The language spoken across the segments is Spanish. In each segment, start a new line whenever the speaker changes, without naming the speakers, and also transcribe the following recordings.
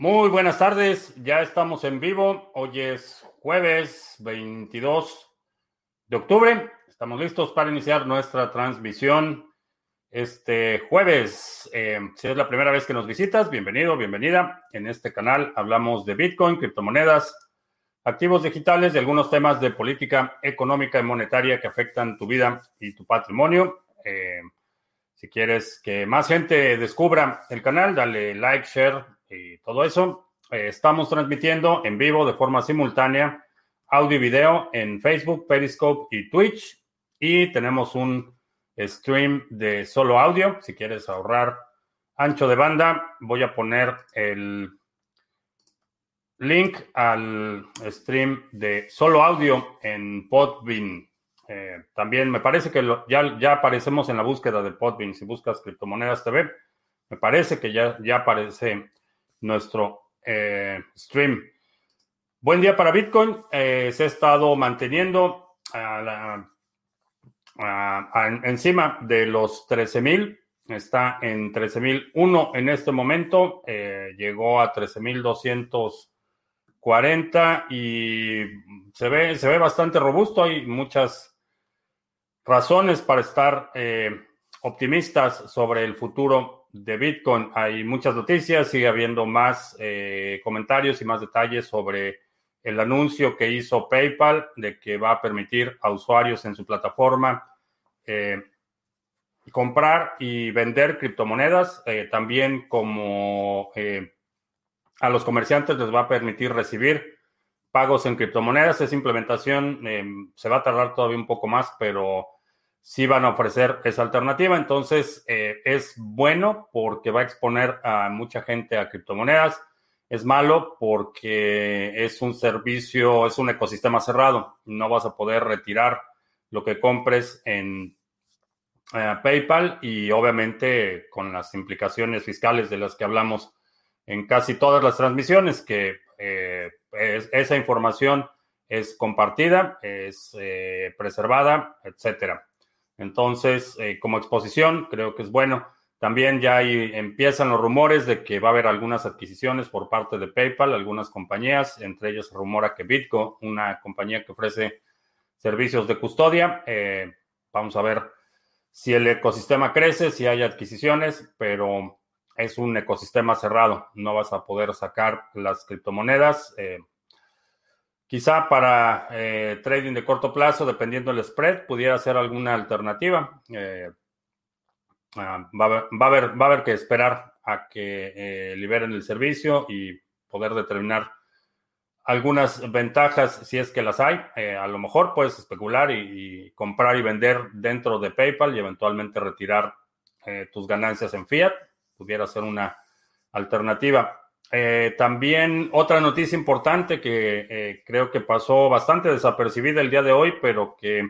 Muy buenas tardes, ya estamos en vivo. Hoy es jueves 22 de octubre. Estamos listos para iniciar nuestra transmisión este jueves. Eh, si es la primera vez que nos visitas, bienvenido, bienvenida. En este canal hablamos de Bitcoin, criptomonedas, activos digitales y algunos temas de política económica y monetaria que afectan tu vida y tu patrimonio. Eh, si quieres que más gente descubra el canal, dale like, share y todo eso. Eh, estamos transmitiendo en vivo de forma simultánea audio y video en Facebook, Periscope y Twitch. Y tenemos un stream de solo audio. Si quieres ahorrar ancho de banda, voy a poner el link al stream de solo audio en Podbean. Eh, también me parece que ya, ya aparecemos en la búsqueda de Podbean. Si buscas criptomonedas TV, me parece que ya, ya aparece nuestro eh, stream. Buen día para Bitcoin. Eh, se ha estado manteniendo encima de los 13.000. Está en 13.001 en este momento. Eh, llegó a 13.240 y se ve, se ve bastante robusto. Hay muchas razones para estar optimistas sobre el futuro de Bitcoin. Hay muchas noticias, sigue habiendo más eh, comentarios y más detalles sobre el anuncio que hizo PayPal de que va a permitir a usuarios en su plataforma eh, comprar y vender criptomonedas. Eh, también como a los comerciantes les va a permitir recibir pagos en criptomonedas. Esa implementación se va a tardar todavía un poco más, pero sí van a ofrecer esa alternativa. Entonces, eh, es bueno porque va a exponer a mucha gente a criptomonedas. Es malo porque es un servicio, es un ecosistema cerrado. No vas a poder retirar lo que compres en eh, PayPal y obviamente con las implicaciones fiscales de las que hablamos en casi todas las transmisiones, que eh, esa información es compartida, es preservada, etcétera. Entonces, eh, como exposición, creo que es bueno. También ya empiezan los rumores de que va a haber algunas adquisiciones por parte de PayPal, algunas compañías, entre ellas rumora que Bitco, una compañía que ofrece servicios de custodia. Eh, vamos a ver si el ecosistema crece, si hay adquisiciones, pero es un ecosistema cerrado. No vas a poder sacar las criptomonedas. Eh, Quizá para eh, trading de corto plazo, dependiendo del spread, pudiera ser alguna alternativa. Eh, ah, va, a haber, que esperar a que eh, liberen el servicio y poder determinar algunas ventajas si es que las hay. a lo mejor puedes especular y, comprar y vender dentro de PayPal y eventualmente retirar tus ganancias en fiat. Pudiera ser una alternativa. Eh, también otra noticia importante que eh, creo que pasó bastante desapercibida el día de hoy, pero que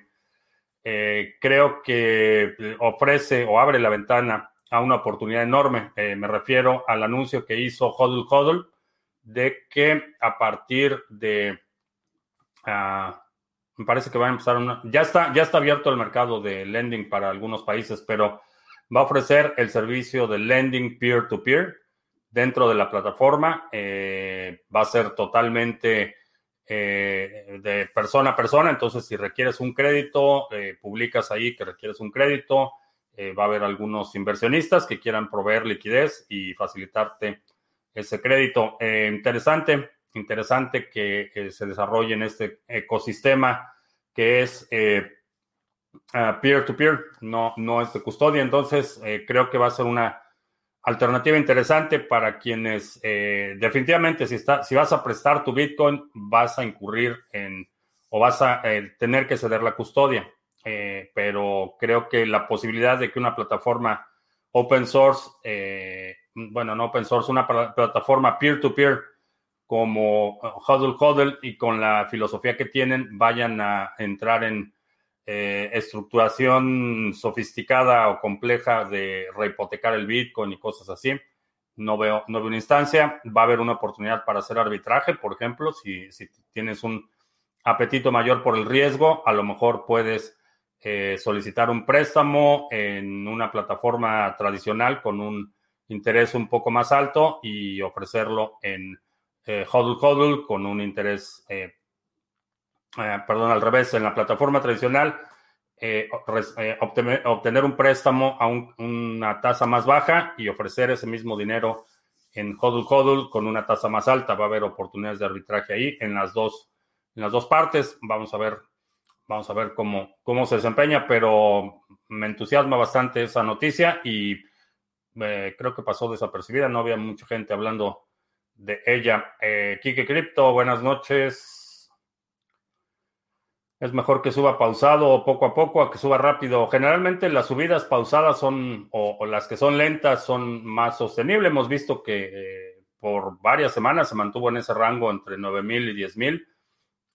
eh, creo que ofrece o abre la ventana a una oportunidad enorme. me refiero al anuncio que hizo Hodl Hodl de que a partir de, ah, me parece que va a empezar una, ya está, ya está abierto el mercado de lending para algunos países, pero va a ofrecer el servicio de lending peer-to-peer. peer to peer dentro de la plataforma. Eh, va a ser totalmente eh, de persona a persona. Entonces, si requieres un crédito, eh, publicas ahí que requieres un crédito. va a haber algunos inversionistas que quieran proveer liquidez y facilitarte ese crédito. interesante, interesante que se desarrolle en este ecosistema que es peer-to-peer, no, no es de custodia. Entonces, creo que va a ser una alternativa interesante para quienes eh, definitivamente si, está, si vas a prestar tu Bitcoin vas a incurrir en o vas a eh, tener que ceder la custodia. Eh, pero creo que la posibilidad de que una plataforma open source, bueno, no open source, una plataforma peer-to-peer como Huddle Huddle y con la filosofía que tienen vayan a entrar en eh, estructuración sofisticada o compleja de rehipotecar el Bitcoin y cosas así. No veo, no veo una instancia. Va a haber una oportunidad para hacer arbitraje, por ejemplo, si, si tienes un apetito mayor por el riesgo, a lo mejor puedes eh, solicitar un préstamo en una plataforma tradicional con un interés un poco más alto y ofrecerlo en eh, hodl hodl con un interés, eh, eh, perdón, al revés, en la plataforma tradicional, obtener, obtener, un préstamo a una tasa más baja y ofrecer ese mismo dinero en hodl hodl con una tasa más alta. Va a haber oportunidades de arbitraje ahí en las dos, en las dos partes. Vamos a ver, vamos a ver cómo, cómo se desempeña, pero me entusiasma bastante esa noticia y creo que pasó desapercibida. No había mucha gente hablando de ella. Eh, Kike Crypto, buenas noches. Es mejor que suba pausado o poco a poco a que suba rápido. Generalmente las subidas pausadas son, o, las que son lentas, son más sostenibles. Hemos visto que eh, por varias semanas se mantuvo en ese rango entre 9.000 y 10.000.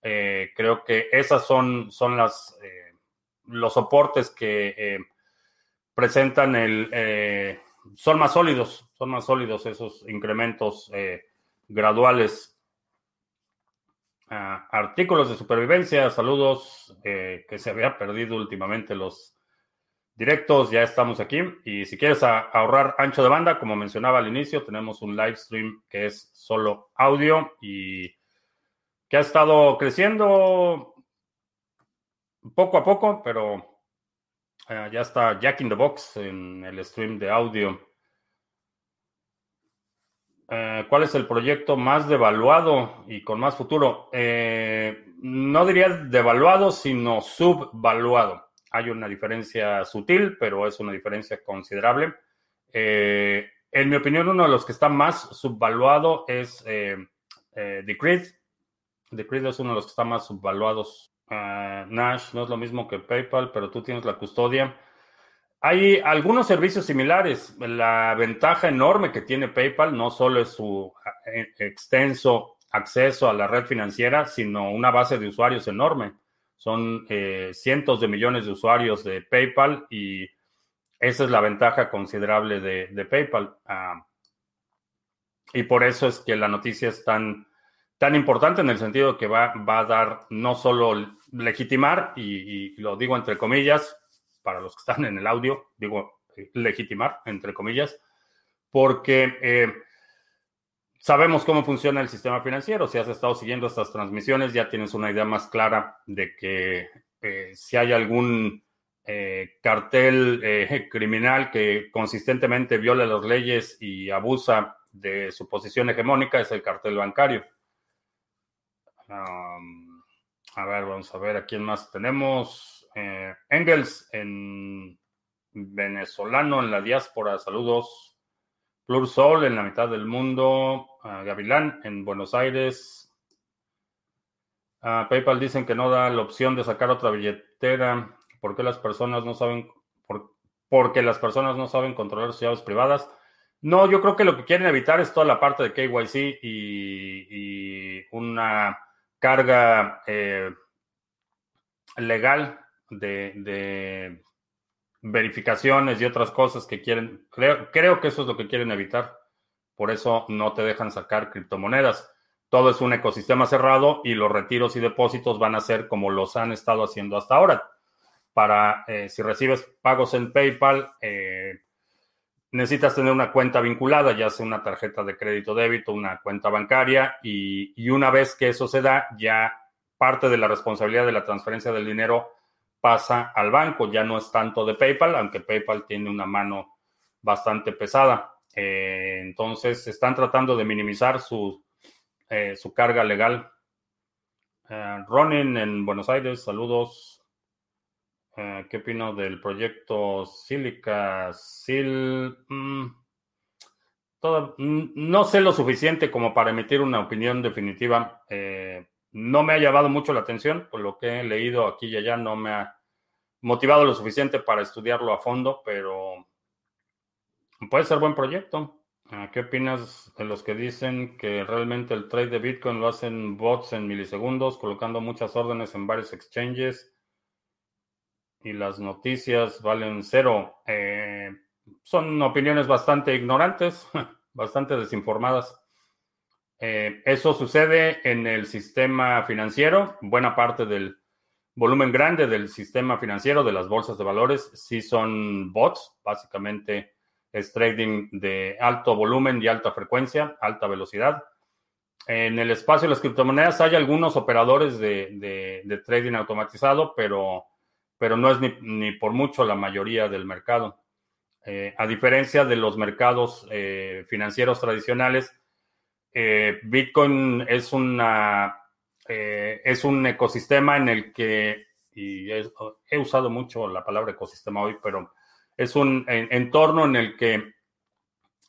Eh, creo que esas son, son las, eh, los soportes que presentan el, son más sólidos, son más sólidos esos incrementos graduales. Artículos de supervivencia, saludos, eh, que se había perdido últimamente los directos, ya estamos aquí. Y si quieres ahorrar ancho de banda, como mencionaba al inicio, tenemos un live stream que es solo audio y que ha estado creciendo poco a poco, pero ah, ya está Jack in the Box en el stream de audio. Eh, ¿Cuál es el proyecto más devaluado y con más futuro? Eh, no diría devaluado, sino subvaluado. Hay una diferencia sutil, pero es una diferencia considerable. Eh, en mi opinión, uno de los que está más subvaluado es Decreed. Decreed es uno de los que está más subvaluados. Nash no es lo mismo que PayPal, pero tú tienes la custodia. Hay algunos servicios similares. La ventaja enorme que tiene PayPal no solo es su eh, extenso acceso a la red financiera, sino una base de usuarios enorme. Son eh, cientos de millones de usuarios de PayPal y esa es la ventaja considerable de, PayPal. Ah, y por eso es que la noticia es tan, tan importante en el sentido que va, va a dar no solo legitimar, y lo digo entre comillas, para los que están en el audio, digo, legitimar, entre comillas, porque eh, sabemos cómo funciona el sistema financiero. Si has estado siguiendo estas transmisiones, ya tienes una idea más clara de que eh, si hay algún eh, cartel criminal que consistentemente viola las leyes y abusa de su posición hegemónica, es el cartel bancario. a ver, vamos a ver a quién más tenemos. Eh, Engels en venezolano en la diáspora, saludos. Plur Sol en la mitad del mundo. Gavilán en Buenos Aires. PayPal dicen que no da la opción de sacar otra billetera. ¿Por qué las personas no saben? porque las personas no saben controlar sus llaves privadas. No, yo creo que lo que quieren evitar es toda la parte de KYC y, una carga eh, legal de, verificaciones y otras cosas que quieren. Creo, creo que eso es lo que quieren evitar. Por eso no te dejan sacar criptomonedas. Todo es un ecosistema cerrado y los retiros y depósitos van a ser como los han estado haciendo hasta ahora. Para eh, si recibes pagos en PayPal, eh, necesitas tener una cuenta vinculada, ya sea una tarjeta de crédito débito, una cuenta bancaria, y, y una vez que eso se da, ya parte de la responsabilidad de la transferencia del dinero pasa al banco, ya no es tanto de PayPal, aunque PayPal tiene una mano bastante pesada. Eh, entonces, están tratando de minimizar su, eh, su carga legal. Eh, Ronin en Buenos Aires, saludos. ¿Qué opino del proyecto Silica? Sil. Mm, mm, no sé lo suficiente como para emitir una opinión definitiva. No me ha llamado mucho la atención, por lo que he leído aquí y allá no me ha motivado lo suficiente para estudiarlo a fondo, pero puede ser buen proyecto. Ah, ¿Qué opinas de los que dicen que realmente el trade de Bitcoin lo hacen bots en milisegundos, colocando muchas órdenes en varios exchanges y las noticias valen cero? Eh, son opiniones bastante ignorantes, bastante desinformadas. Eh, eso sucede en el sistema financiero. Buena parte del volumen grande del sistema financiero, de las bolsas de valores, sí son bots. Básicamente es trading de alto volumen y alta frecuencia, alta velocidad. En el espacio de las criptomonedas hay algunos operadores de, trading automatizado, pero, pero no es ni, por mucho la mayoría del mercado. Eh, a diferencia de los mercados eh, financieros tradicionales, eh, Bitcoin es, una, es un ecosistema en el que, y he usado mucho la palabra ecosistema hoy, pero es un entorno en el que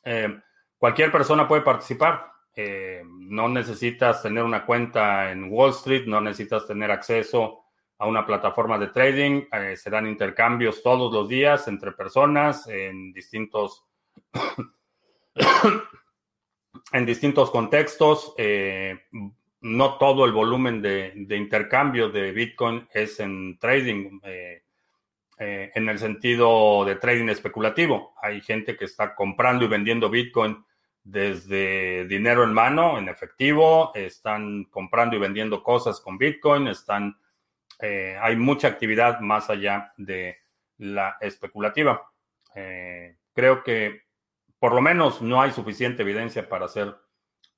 eh, cualquier persona puede participar. Eh, no necesitas tener una cuenta en Wall Street, no necesitas tener acceso a una plataforma de trading. Eh, se dan intercambios todos los días entre personas en distintos, en distintos contextos. no todo el volumen de, intercambio de Bitcoin es en trading. Eh, en el sentido de trading especulativo. Hay gente que está comprando y vendiendo Bitcoin desde dinero en mano, en efectivo, están comprando y vendiendo cosas con Bitcoin, están, eh, hay mucha actividad más allá de la especulativa. Eh, creo que por lo menos no hay suficiente evidencia para hacer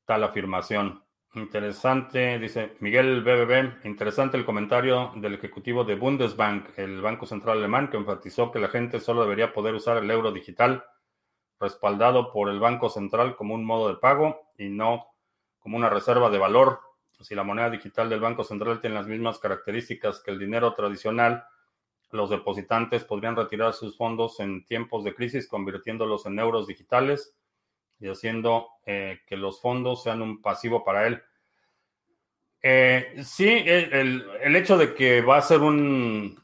tal afirmación. Interesante, dice Miguel BBB, interesante el comentario del ejecutivo de Bundesbank, el Banco Central Alemán, que enfatizó que la gente solo debería poder usar el euro digital respaldado por el Banco Central como un modo de pago y no como una reserva de valor. Si la moneda digital del Banco Central tiene las mismas características que el dinero tradicional, los depositantes podrían retirar sus fondos en tiempos de crisis convirtiéndolos en euros digitales y haciendo eh, que los fondos sean un pasivo para él. Eh, sí, el, hecho de que va a ser un,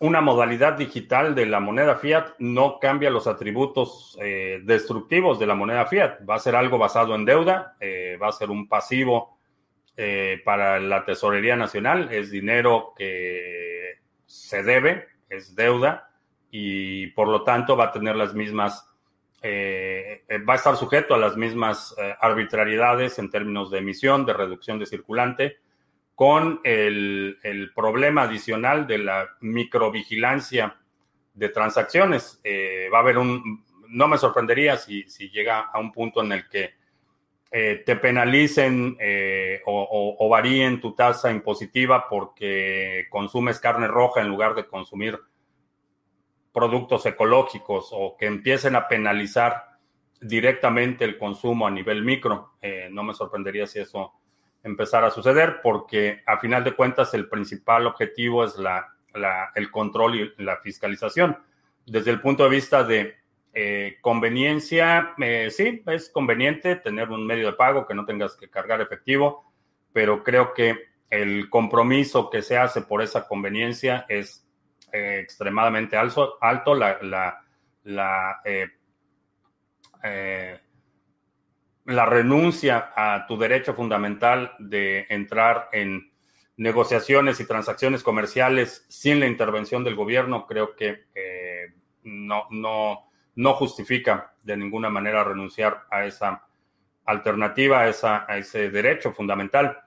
una modalidad digital de la moneda fiat no cambia los atributos eh, destructivos de la moneda fiat. Va a ser algo basado en deuda, va a ser un pasivo para la tesorería nacional, es dinero que se debe, es deuda y por lo tanto va a tener las mismas eh, eh, va a estar sujeto a las mismas eh, arbitrariedades en términos de emisión, de reducción de circulante, con el, problema adicional de la microvigilancia de transacciones. va a haber un, no me sorprendería si, llega a un punto en el que te penalicen o, o varíen tu tasa impositiva porque consumes carne roja en lugar de consumir productos ecológicos o que empiecen a penalizar directamente el consumo a nivel micro. Eh, no me sorprendería si eso empezara a suceder porque a final de cuentas el principal objetivo es la, el control y la fiscalización. Desde el punto de vista de eh, conveniencia, eh, sí, es conveniente tener un medio de pago que no tengas que cargar efectivo, pero creo que el compromiso que se hace por esa conveniencia es eh, extremadamente alto, alto. La, la, la, la, renuncia a tu derecho fundamental de entrar en negociaciones y transacciones comerciales sin la intervención del gobierno, creo que no, no, no justifica de ninguna manera renunciar a esa alternativa, a, ese derecho fundamental.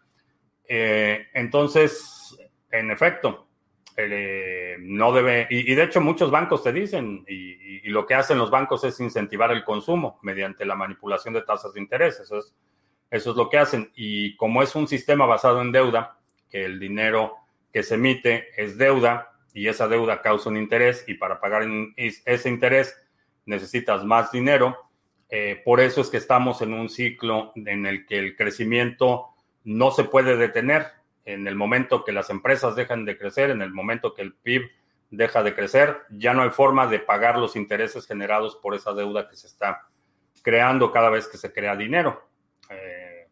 entonces, en efecto, eh, no debe, y, de hecho muchos bancos te dicen, y, lo que hacen los bancos es incentivar el consumo mediante la manipulación de tasas de interés, eso es, eso es lo que hacen. Y como es un sistema basado en deuda, que el dinero que se emite es deuda y esa deuda causa un interés y para pagar ese interés necesitas más dinero, eh, por eso es que estamos en un ciclo en el que el crecimiento no se puede detener en el momento que las empresas dejan de crecer, en el momento que el PIB deja de crecer, ya no hay forma de pagar los intereses generados por esa deuda que se está creando cada vez que se crea dinero. Eh,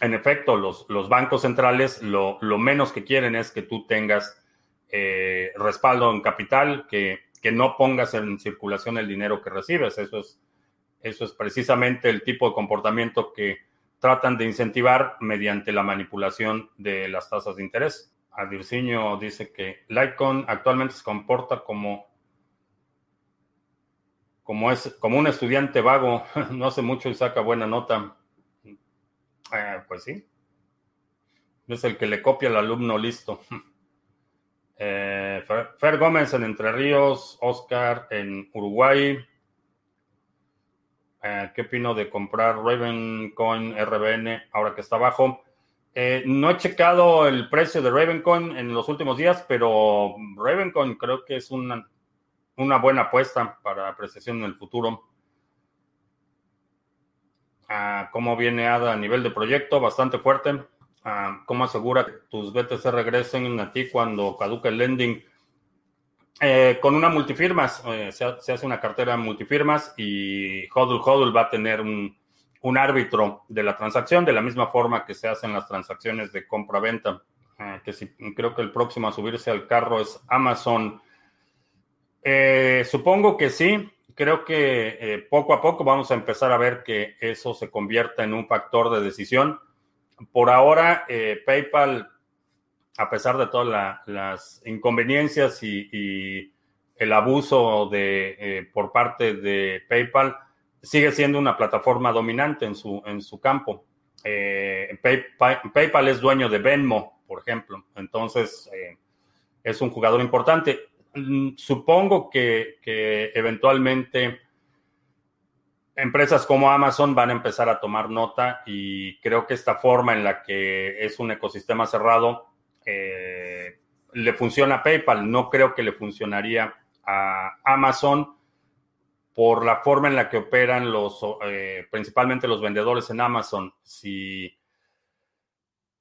en efecto, los, los bancos centrales lo, menos que quieren es que tú tengas eh, respaldo en capital, que, que, no pongas en circulación el dinero que recibes. Eso es, eso es precisamente el tipo de comportamiento que tratan de incentivar mediante la manipulación de las tasas de interés. Adirciño dice que Litecoin actualmente se comporta como, como, es, como un estudiante vago, no hace mucho y saca buena nota. Eh, pues sí. Es el que le copia al alumno listo. Eh, Fer, Gómez en Entre Ríos, Oscar en Uruguay, ¿Qué opino de comprar Ravencoin RBN ahora que está abajo? no he checado el precio de Ravencoin en los últimos días, pero Ravencoin creo que es una, una buena apuesta para apreciación en el futuro. Ah, ¿Cómo viene ADA a nivel de proyecto? Bastante fuerte. Ah, ¿Cómo asegura que tus BTC regresen a ti cuando caduca el lending? Eh, con una multifirmas, eh, se, hace una cartera multifirmas y Hodl Hodl va a tener un, árbitro de la transacción de la misma forma que se hacen las transacciones de compra-venta. Eh, que si, creo que el próximo a subirse al carro es Amazon. supongo que sí. Creo que poco a poco vamos a empezar a ver que eso se convierta en un factor de decisión. Por ahora, PayPal a pesar de todas las inconveniencias y, el abuso de, eh, por parte de PayPal, sigue siendo una plataforma dominante en su, en su campo. Eh, PayPal es dueño de Venmo, por ejemplo, entonces eh, es un jugador importante. Mm, supongo que eventualmente empresas como Amazon van a empezar a tomar nota y creo que esta forma en la que es un ecosistema cerrado eh, le funciona a PayPal, no creo que le funcionaría a Amazon por la forma en la que operan los, eh, principalmente los vendedores en Amazon. Si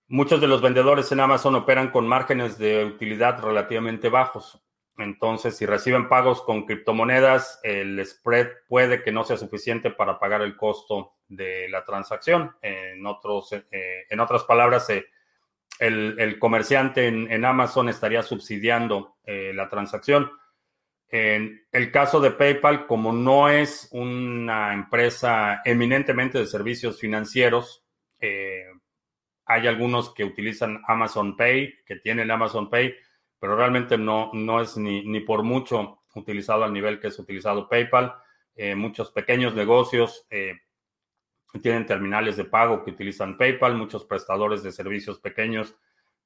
muchos de los vendedores en Amazon operan con márgenes de utilidad relativamente bajos. Entonces, si reciben pagos con criptomonedas, el spread puede que no sea suficiente para pagar el costo de la transacción. En, otros, eh, en otras palabras, se el, comerciante en, Amazon estaría subsidiando eh, la transacción. En el caso de PayPal, como no es una empresa eminentemente de servicios financieros, eh, hay algunos que utilizan Amazon Pay, que tienen Amazon Pay, pero realmente no, no es ni, por mucho utilizado al nivel que es utilizado PayPal. Eh, muchos pequeños negocios tienen terminales de pago que utilizan PayPal, muchos prestadores de servicios pequeños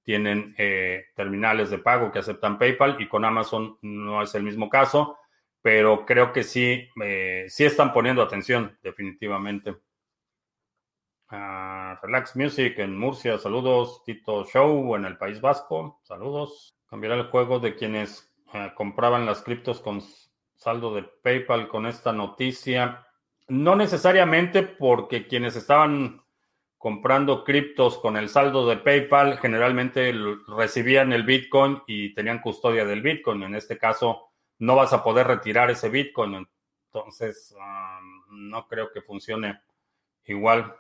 tienen eh, terminales de pago que aceptan PayPal y con Amazon no es el mismo caso, pero creo que sí, eh, sí están poniendo atención definitivamente. Ah, Relax Music en Murcia, saludos. Tito Show en el País Vasco, saludos. Cambiará el juego de quienes eh, compraban las criptos con saldo de PayPal con esta noticia. No necesariamente porque quienes estaban comprando criptos con el saldo de PayPal generalmente recibían el Bitcoin y tenían custodia del Bitcoin. En este caso, no vas a poder retirar ese Bitcoin. Entonces, no creo que funcione igual.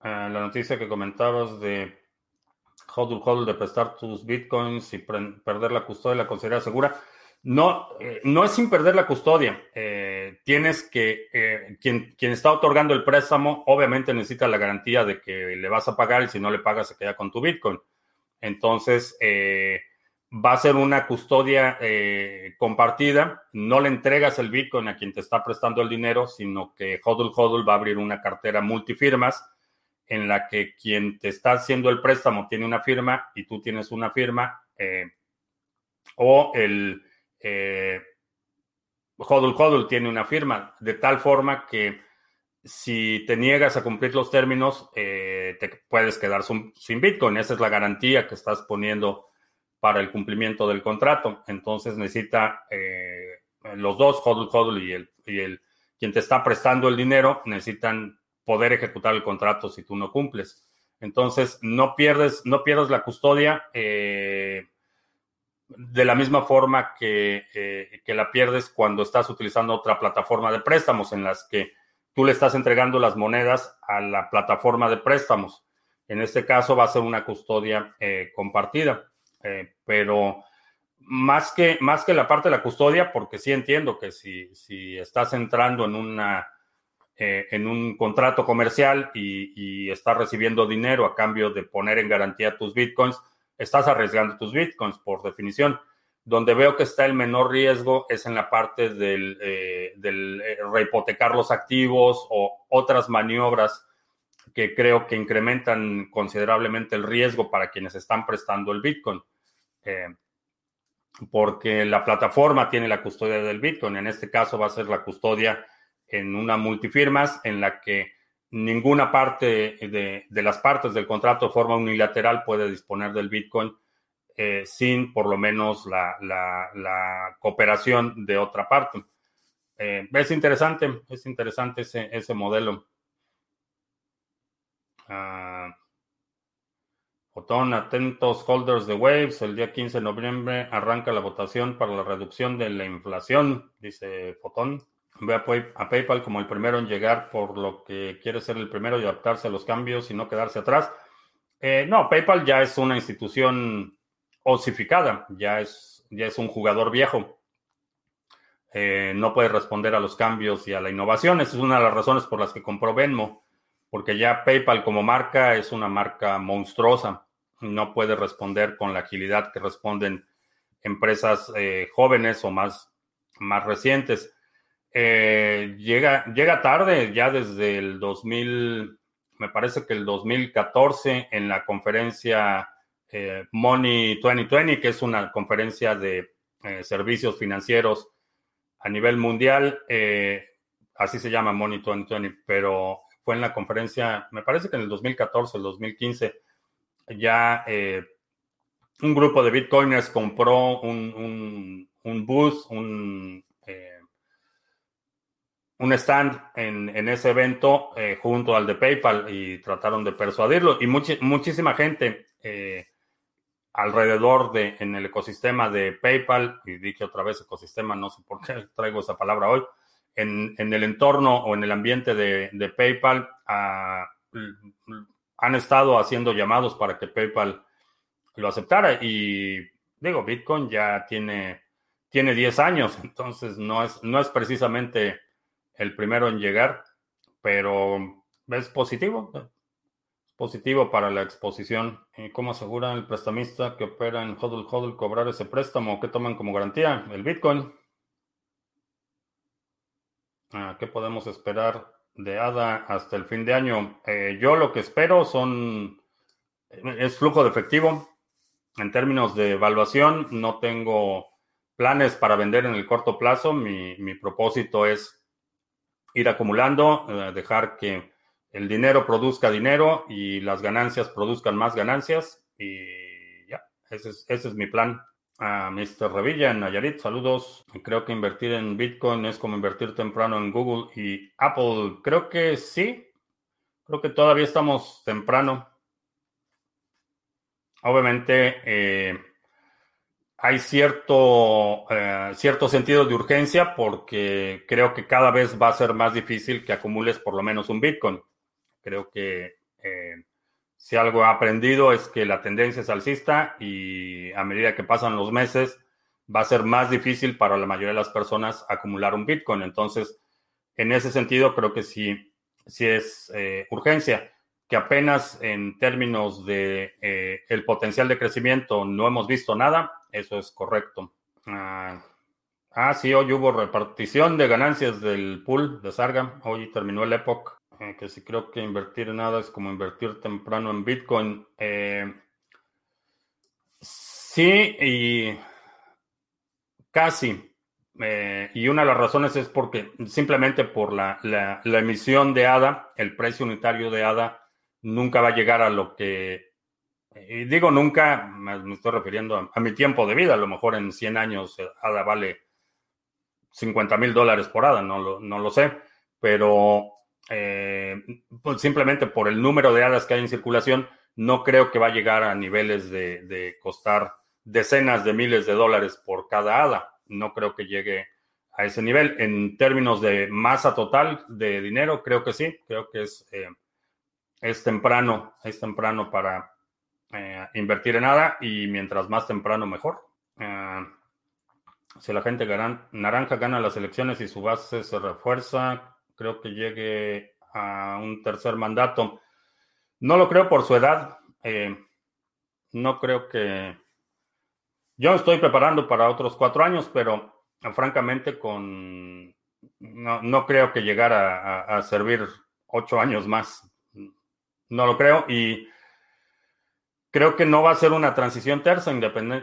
Ah, la noticia que comentabas de hodl hodl de prestar tus Bitcoins y perder la custodia la consideras segura. No, eh, no es sin perder la custodia. Eh, tienes que, eh, quien, quien está otorgando el préstamo, obviamente necesita la garantía de que le vas a pagar y si no le pagas se queda con tu Bitcoin. Entonces, va a ser una custodia compartida. No le entregas el Bitcoin a quien te está prestando el dinero, sino que Hodl Hodl va a abrir una cartera multifirmas en la que quien te está haciendo el préstamo tiene una firma y tú tienes una firma o el eh, Hodl Hodl tiene una firma, de tal forma que si te niegas a cumplir los términos, eh, te puedes quedar sin Bitcoin. Esa es la garantía que estás poniendo para el cumplimiento del contrato. Entonces necesita eh, los dos, Hodl Hodl y el, y el quien te está prestando el dinero, necesitan poder ejecutar el contrato si tú no cumples. Entonces, no pierdes, no pierdes la custodia. Eh, de la misma forma que, eh, que, la pierdes cuando estás utilizando otra plataforma de préstamos en las que tú le estás entregando las monedas a la plataforma de préstamos. En este caso va a ser una custodia eh, compartida, pero más que, más que la parte de la custodia, porque sí entiendo que si, si estás entrando en, una, en un contrato comercial y, estás recibiendo dinero a cambio de poner en garantía tus bitcoins, estás arriesgando tus bitcoins por definición. Donde veo que está el menor riesgo es en la parte del, eh, eh, rehipotecar los activos o otras maniobras que creo que incrementan considerablemente el riesgo para quienes están prestando el Bitcoin. Eh, porque la plataforma tiene la custodia del Bitcoin. En este caso va a ser la custodia en una multifirmas en la que ninguna parte de, las partes del contrato de forma unilateral puede disponer del Bitcoin eh, sin por lo menos la, cooperación de otra parte. Eh, es interesante, es interesante ese, modelo. Uh, atentos holders de Waves, el día 15 de noviembre arranca la votación para la reducción de la inflación, dice Fotón. Ve a, PayPal como el primero en llegar, por lo que quiere ser el primero y adaptarse a los cambios y no quedarse atrás. Eh, no, PayPal ya es una institución osificada, ya es, ya es un jugador viejo. Eh, no puede responder a los cambios y a la innovación. Esa es una de las razones por las que compró Venmo, porque ya PayPal como marca es una marca monstruosa. No puede responder con la agilidad que responden empresas eh, jóvenes o más, más recientes. Eh, llega, llega tarde, ya desde el 2000, me parece que el 2014, en la conferencia eh, Money 2020, que es una conferencia de eh, servicios financieros a nivel mundial, así se llama Money 2020, pero fue en la conferencia, me parece que en el 2014, el 2015, ya un grupo de bitcoiners compró un, un, un bus, un un stand en, ese evento eh, junto al de PayPal y trataron de persuadirlo. Y muchísima gente eh, alrededor de, en el ecosistema de PayPal, y dije otra vez ecosistema, no sé por qué traigo esa palabra hoy, en, el entorno o en el ambiente de, PayPal ah, han estado haciendo llamados para que PayPal lo aceptara. Y digo, Bitcoin ya tiene, tiene 10 años, entonces no es, no es precisamente el primero en llegar, pero es positivo. positivo para la exposición. ¿Y cómo asegura el prestamista que opera en HODL HODL cobrar ese préstamo? ¿Qué toman como garantía? El Bitcoin. Ah, ¿Qué podemos esperar de ADA hasta el fin de año? Eh, yo lo que espero son es flujo de efectivo. En términos de evaluación, no tengo planes para vender en el corto plazo. Mi, mi propósito es ir acumulando, eh, dejar que el dinero produzca dinero y las ganancias produzcan más ganancias. Y ya, ese es, mi plan. A Mr. Revilla en Nayarit, saludos. Creo que invertir en Bitcoin es como invertir temprano en Google y Apple. Creo que sí. Creo que todavía estamos temprano. Obviamente, eh, hay cierto, eh, cierto sentido de urgencia porque creo que cada vez va a ser más difícil que acumules por lo menos un Bitcoin. Creo que eh, si algo he aprendido es que la tendencia es alcista y a medida que pasan los meses va a ser más difícil para la mayoría de las personas acumular un Bitcoin. Entonces, en ese sentido, creo que sí, sí es eh, urgencia que apenas en términos de el potencial de crecimiento no hemos visto nada eso es correcto. Ah, ah, sí, hoy hubo repartición de ganancias del pool de Sarga. Hoy terminó el Epoch. Eh, que sí creo que invertir en nada es como invertir temprano en Bitcoin. Eh, sí, y casi. Eh, y una de las razones es porque simplemente por la, la emisión de ADA, el precio unitario de ADA nunca va a llegar a lo que y digo nunca, me estoy refiriendo a, mi tiempo de vida, a lo mejor en 100 años eh, ADA vale 50 mil dólares por ADA, no lo, no lo sé, pero eh, pues simplemente por el número de hadas que hay en circulación, no creo que va a llegar a niveles de, de costar decenas de miles de dólares por cada hada. No creo que llegue a ese nivel. En términos de masa total de dinero, creo que sí, creo que es, eh, es temprano, es temprano para, eh, invertir en nada y mientras más temprano mejor. Eh, si la gente naranja gana las elecciones y su base se refuerza, creo que llegue a un tercer mandato. No lo creo por su edad. Eh, no creo que... Yo estoy preparando para otros cuatro años, pero francamente con... No, creo que llegara a servir ocho años más. No lo creo. Y creo que no va a ser una transición tersa,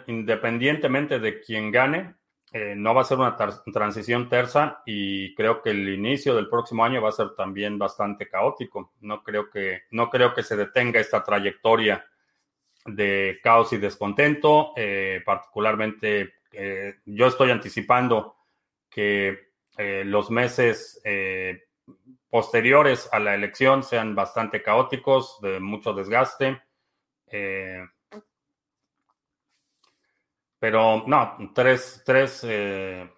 independientemente de quién gane. Eh, no va a ser una transición tersa y creo que el inicio del próximo año va a ser también bastante caótico. No creo que, no creo que se detenga esta trayectoria de caos y descontento. Eh, particularmente, eh, yo estoy anticipando que los meses posteriores a la elección sean bastante caóticos, de mucho desgaste. Pero no, tres, tres, eh,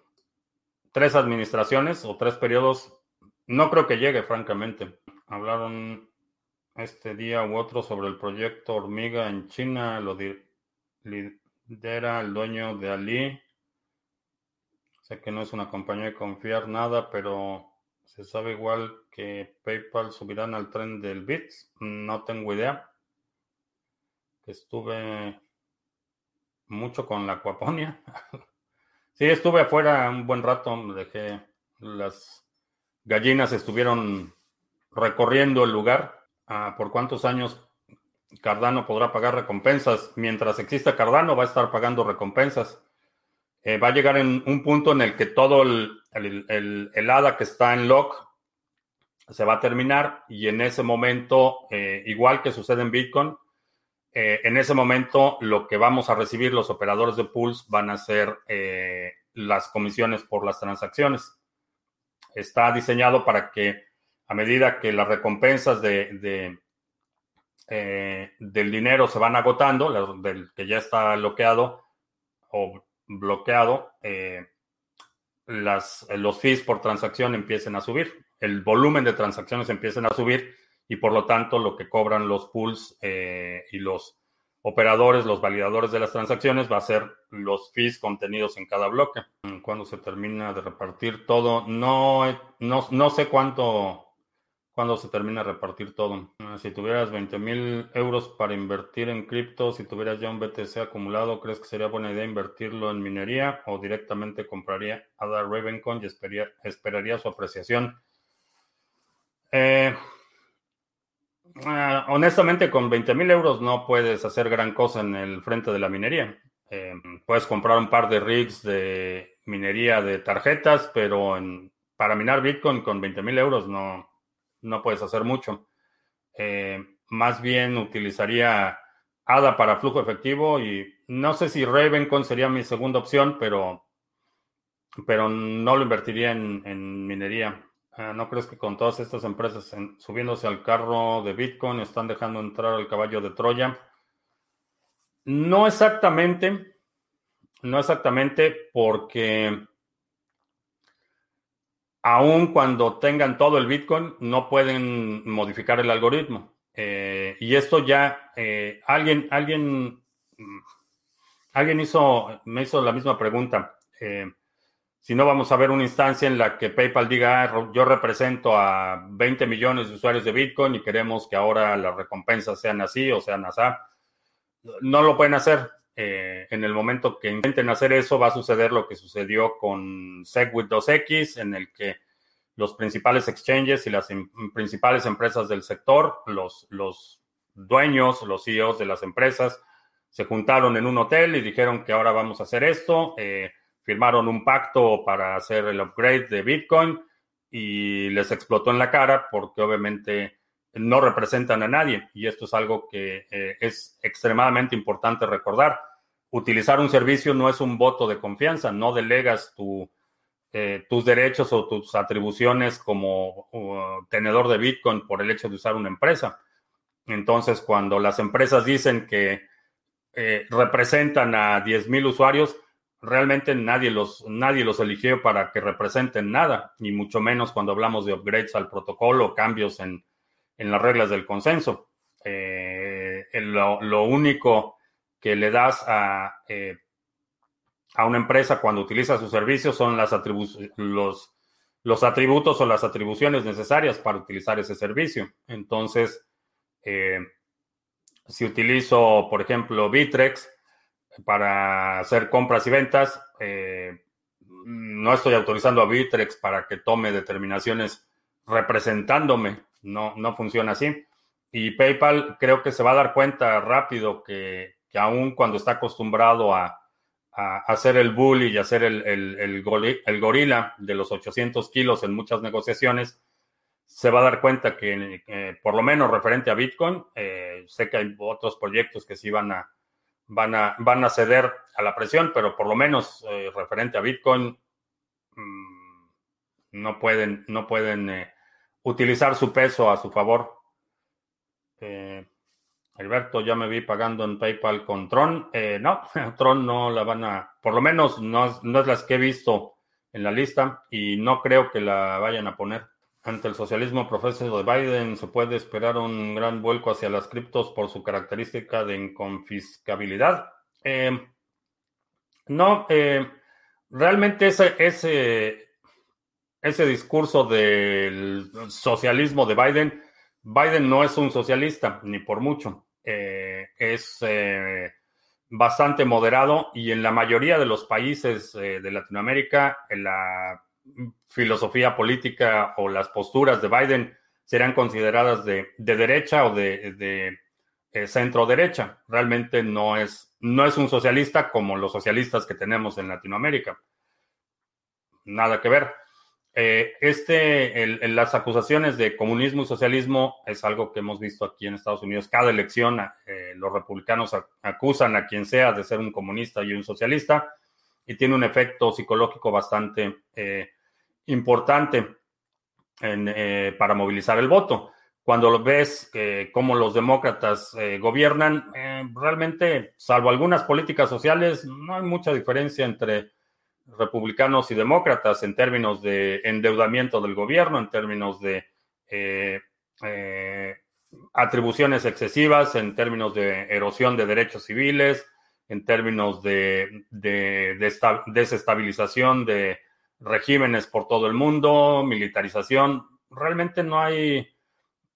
tres administraciones o tres periodos, no creo que llegue, francamente. Hablaron este día u otro sobre el proyecto Hormiga en China, lo lidera el dueño de Ali. Sé que no es una compañía de confiar nada, pero se sabe igual que PayPal subirán al tren del BITS. No tengo idea. Estuve mucho con la acuaponia. sí, estuve afuera un buen rato, dejé las gallinas estuvieron recorriendo el lugar. Ah, ¿Por cuántos años Cardano podrá pagar recompensas? Mientras exista Cardano va a estar pagando recompensas. Eh, va a llegar en un punto en el que todo el, el, ADA que está en lock se va a terminar y en ese momento, eh, igual que sucede en Bitcoin, eh, en ese momento lo que vamos a recibir los operadores de pools van a ser eh, las comisiones por las transacciones. Está diseñado para que a medida que las recompensas de, eh, del dinero se van agotando, del que ya está bloqueado o bloqueado, las, los fees por transacción empiecen a subir, el volumen de transacciones empiecen a subir y por lo tanto lo que cobran los pools eh, y los operadores, los validadores de las transacciones, va a ser los fees contenidos en cada bloque. Cuando se termina de repartir todo, no, no, sé cuánto, cuándo se termina de repartir todo. Si tuvieras 20 mil euros para invertir en cripto, si tuvieras ya un BTC acumulado, ¿crees que sería buena idea invertirlo en minería o directamente compraría ADA Ravencoin y esperaría, su apreciación? Eh, Ah, honestamente, con 20 mil euros no puedes hacer gran cosa en el frente de la minería. Eh, puedes comprar un par de rigs de minería de tarjetas, pero para minar Bitcoin con 20 mil euros no, no puedes hacer mucho. Eh, más bien utilizaría ADA para flujo efectivo y no sé si Ravencoin sería mi segunda opción, pero, pero no lo invertiría en minería. Ah, ¿No crees que con todas estas empresas subiéndose al carro de Bitcoin están dejando entrar al caballo de Troya? No exactamente, no exactamente porque aun cuando tengan todo el Bitcoin, no pueden modificar el algoritmo. Eh, y esto ya, eh, alguien, alguien, mm, alguien hizo, me hizo la misma pregunta. Eh, si no, vamos a ver una instancia en la que PayPal diga, ah, yo represento a 20 millones de usuarios de Bitcoin y queremos que ahora las recompensas sean así o sean así. No lo pueden hacer. Eh, en el momento que intenten hacer eso, va a suceder lo que sucedió con SegWit 2X, en el que los principales exchanges y las principales empresas del sector, los, los dueños, los CEOs de las empresas, se juntaron en un hotel y dijeron que ahora vamos a hacer esto. Eh, firmaron un pacto para hacer el upgrade de Bitcoin y les explotó en la cara porque obviamente no representan a nadie y esto es algo que eh, es extremadamente importante recordar. Utilizar un servicio no es un voto de confianza, no delegas eh, tus derechos o tus atribuciones como uh, tenedor de Bitcoin por el hecho de usar una empresa. Entonces, cuando las empresas dicen que eh, representan a 10.000 usuarios, realmente nadie los, nadie los eligió para que representen nada, ni mucho menos cuando hablamos de upgrades al protocolo, cambios en, las reglas del consenso. Eh, lo, único que le das a, eh, a una empresa cuando utiliza sus servicios son las los, los atributos o las atribuciones necesarias para utilizar ese servicio. Entonces, eh, si utilizo, por ejemplo, Bitrex, para hacer compras y ventas. No estoy autorizando a Bitrex para que tome determinaciones representándome. No, no funciona así. y PayPal creo que se va a dar cuenta rápido que, que aún cuando está acostumbrado a, hacer el bully y hacer el, el, gorila de los 800 kilos en muchas negociaciones, se va a dar cuenta que, por lo menos referente a Bitcoin, eh, sé que hay otros proyectos que sí van a, van a, van a ceder a la presión, pero por lo menos eh, referente a Bitcoin, mm, no pueden, no pueden eh, utilizar su peso a su favor. Alberto, ya me vi pagando en PayPal con Tron. Eh, no, Tron no la van a, por lo menos no, no es las que he visto en la lista y no creo que la vayan a poner. Ante el socialismo profeso de Biden se puede esperar un gran vuelco hacia las criptos por su característica de inconfiscabilidad. Eh, no, eh, realmente ese, ese, ese discurso del socialismo de Biden Biden no es un socialista, ni por mucho. Eh, es eh, bastante moderado y en la mayoría de los países eh, de Latinoamérica, la filosofía política o las posturas de Biden serán consideradas de, derecha o de, centro derecha. Realmente no es, no es un socialista como los socialistas que tenemos en Latinoamérica. Nada que ver. Eh, este, el, las acusaciones de comunismo y socialismo es algo que hemos visto aquí en Estados Unidos. Cada elección, eh, los republicanos acusan a quien sea de ser un comunista y un socialista, y tiene un efecto psicológico bastante eh, importante para movilizar el voto. Cuando ves cómo los demócratas gobiernan, realmente, salvo algunas políticas sociales, no hay mucha diferencia entre republicanos y demócratas en términos de endeudamiento del gobierno, en términos de eh, eh, atribuciones excesivas, en términos de erosión de derechos civiles, en términos de, desestabilización de regímenes por todo el mundo, militarización. Realmente no hay,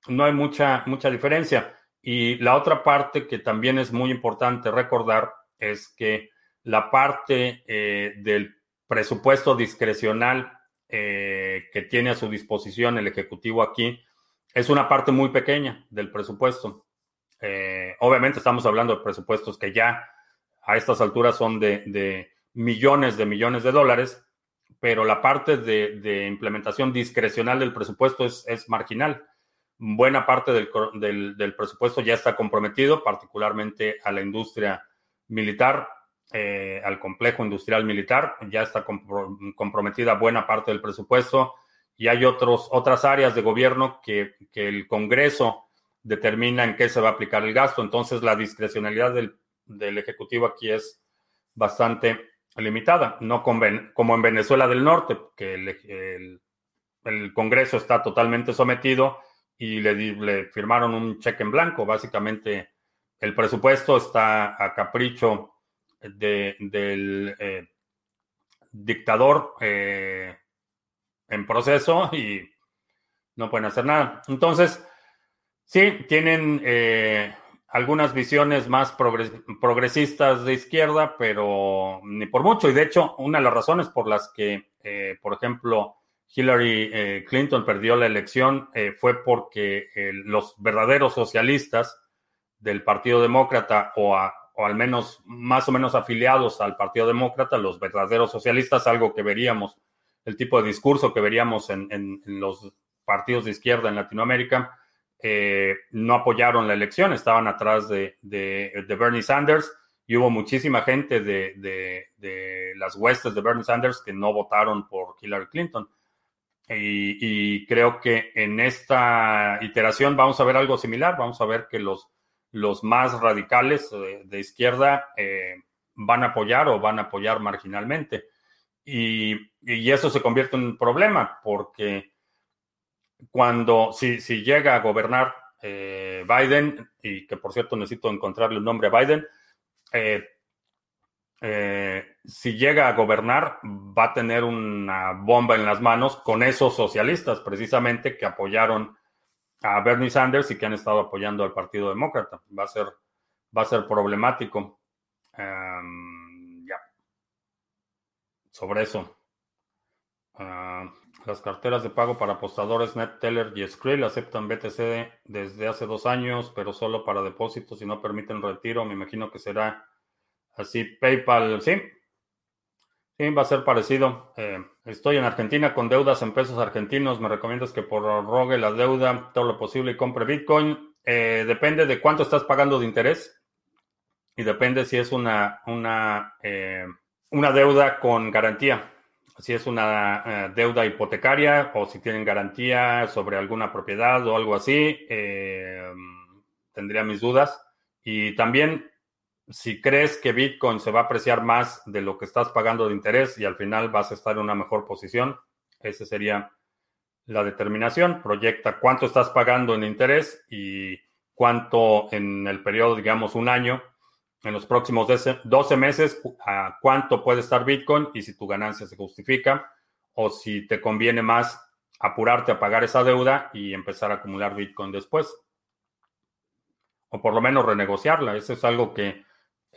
no hay mucha, mucha diferencia. Y la otra parte que también es muy importante recordar es que la parte eh, del presupuesto discrecional eh, que tiene a su disposición el Ejecutivo aquí es una parte muy pequeña del presupuesto. Eh, obviamente estamos hablando de presupuestos que ya a estas alturas son de, millones de millones de dólares, pero la parte de, implementación discrecional del presupuesto es, marginal. Buena parte del presupuesto ya está comprometido, particularmente a la industria militar. Eh, al complejo industrial militar. Ya está comprometida buena parte del presupuesto y hay otros, otras áreas de gobierno que, el Congreso determina en qué se va a aplicar el gasto. Entonces, la discrecionalidad del, Ejecutivo aquí es bastante limitada, no como en Venezuela del Norte, que el, el, Congreso está totalmente sometido y le firmaron un cheque en blanco. Básicamente, el presupuesto está a capricho del eh, dictador eh, en proceso y no pueden hacer nada. Entonces, sí, tienen eh, algunas visiones más progresistas de izquierda, pero ni por mucho. Y de hecho, una de las razones por las que, por ejemplo, Hillary Clinton perdió la elección fue porque los verdaderos socialistas del Partido Demócrata o a, o al menos más o menos afiliados al Partido Demócrata, los verdaderos socialistas, algo que veríamos, el tipo de discurso que veríamos en, los partidos de izquierda en Latinoamérica, eh, no apoyaron la elección, estaban atrás de, Bernie Sanders y hubo muchísima gente de, las huestes de Bernie Sanders que no votaron por Hillary Clinton. y creo que en esta iteración vamos a ver algo similar, vamos a ver que los los más radicales eh, de, izquierda eh, van a apoyar o van a apoyar marginalmente. Y, eso se convierte en un problema porque cuando, si, si llega a gobernar eh, Biden, y que por cierto necesito encontrarle un nombre a Biden, si llega a gobernar, va a tener una bomba en las manos con esos socialistas precisamente que apoyaron a Bernie Sanders y que han estado apoyando al Partido Demócrata. Va a ser, va a ser problemático. Em, ya. Sobre eso. Ah, las carteras de pago para apostadores NetTeller y Skrill aceptan BTC desde hace dos años, pero solo para depósitos y no permiten retiro. Me imagino que será así. PayPal, sí. Sí, va a ser parecido. Eh, estoy en Argentina con deudas en pesos argentinos. ¿Me recomiendas que por rogue la deuda todo lo posible y compre Bitcoin? Eh, depende de cuánto estás pagando de interés y depende si es una, una, eh, una deuda con garantía si es una eh, deuda hipotecaria o si tienen garantía sobre alguna propiedad o algo así, eh, tendría mis dudas. Y también si crees que Bitcoin se va a apreciar más de lo que estás pagando de interés y al final vas a estar en una mejor posición, esa sería la determinación. Proyecta cuánto estás pagando en interés y cuánto en el periodo, digamos, un año en los próximos 12 meses a cuánto puede estar Bitcoin y si tu ganancia se justifica o si te conviene más apurarte a pagar esa deuda y empezar a acumular Bitcoin después. O por lo menos renegociarla. Eso es algo que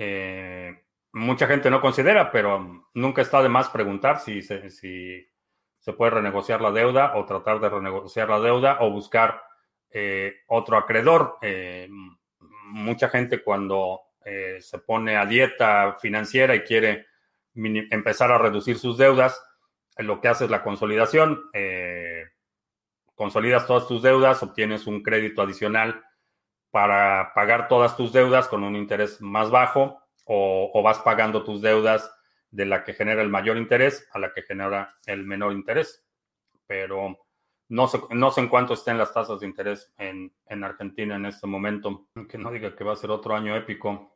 eh, mucha gente no considera, pero nunca está de más preguntar si se, puede renegociar la deuda o tratar de renegociar la deuda o buscar eh, otro acreedor. Eh, mucha gente cuando se pone a dieta financiera y quiere empezar a reducir sus deudas, lo que hace es la consolidación. Consolidas todas tus deudas, obtienes un crédito adicional para pagar todas tus deudas con un interés más bajo o, vas pagando tus deudas de la que genera el mayor interés a la que genera el menor interés. Pero no sé, no sé en cuánto estén las tasas de interés en, en, Argentina en este momento. Que no diga que va a ser otro año épico.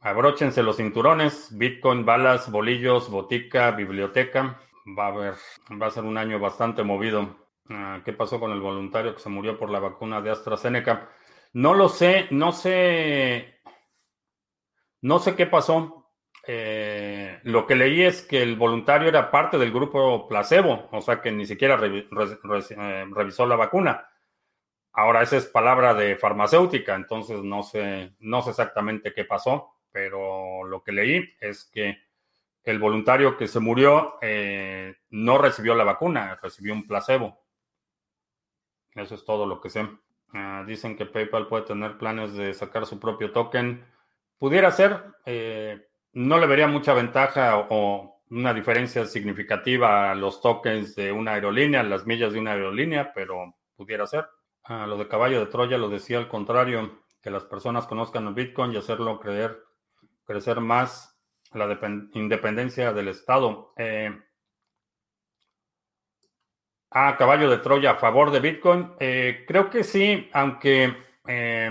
Abróchense los cinturones, Bitcoin, balas, bolillos, botica, biblioteca. Va a haber, va a ser un año bastante movido. Ah, ¿Qué pasó con el voluntario que se murió por la vacuna de AstraZeneca? No lo sé, no sé, no sé qué pasó. Eh, lo que leí es que el voluntario era parte del grupo placebo, o sea que ni siquiera eh, revisó la vacuna. Ahora, esa es palabra de farmacéutica, entonces no sé, no sé exactamente qué pasó, pero lo que leí es que el voluntario que se murió eh, no recibió la vacuna, recibió un placebo. Eso es todo lo que sé. Ah, dicen que PayPal puede tener planes de sacar su propio token. Pudiera ser. Eh, no le vería mucha ventaja o, una diferencia significativa a los tokens de una aerolínea, las millas de una aerolínea, pero pudiera ser. Ah, lo de caballo de Troya lo decía al contrario, que las personas conozcan el Bitcoin y hacerlo creer, crecer más la independencia del Estado. Eh, ah, caballo de Troya a favor de Bitcoin. Eh, creo que sí, aunque eh,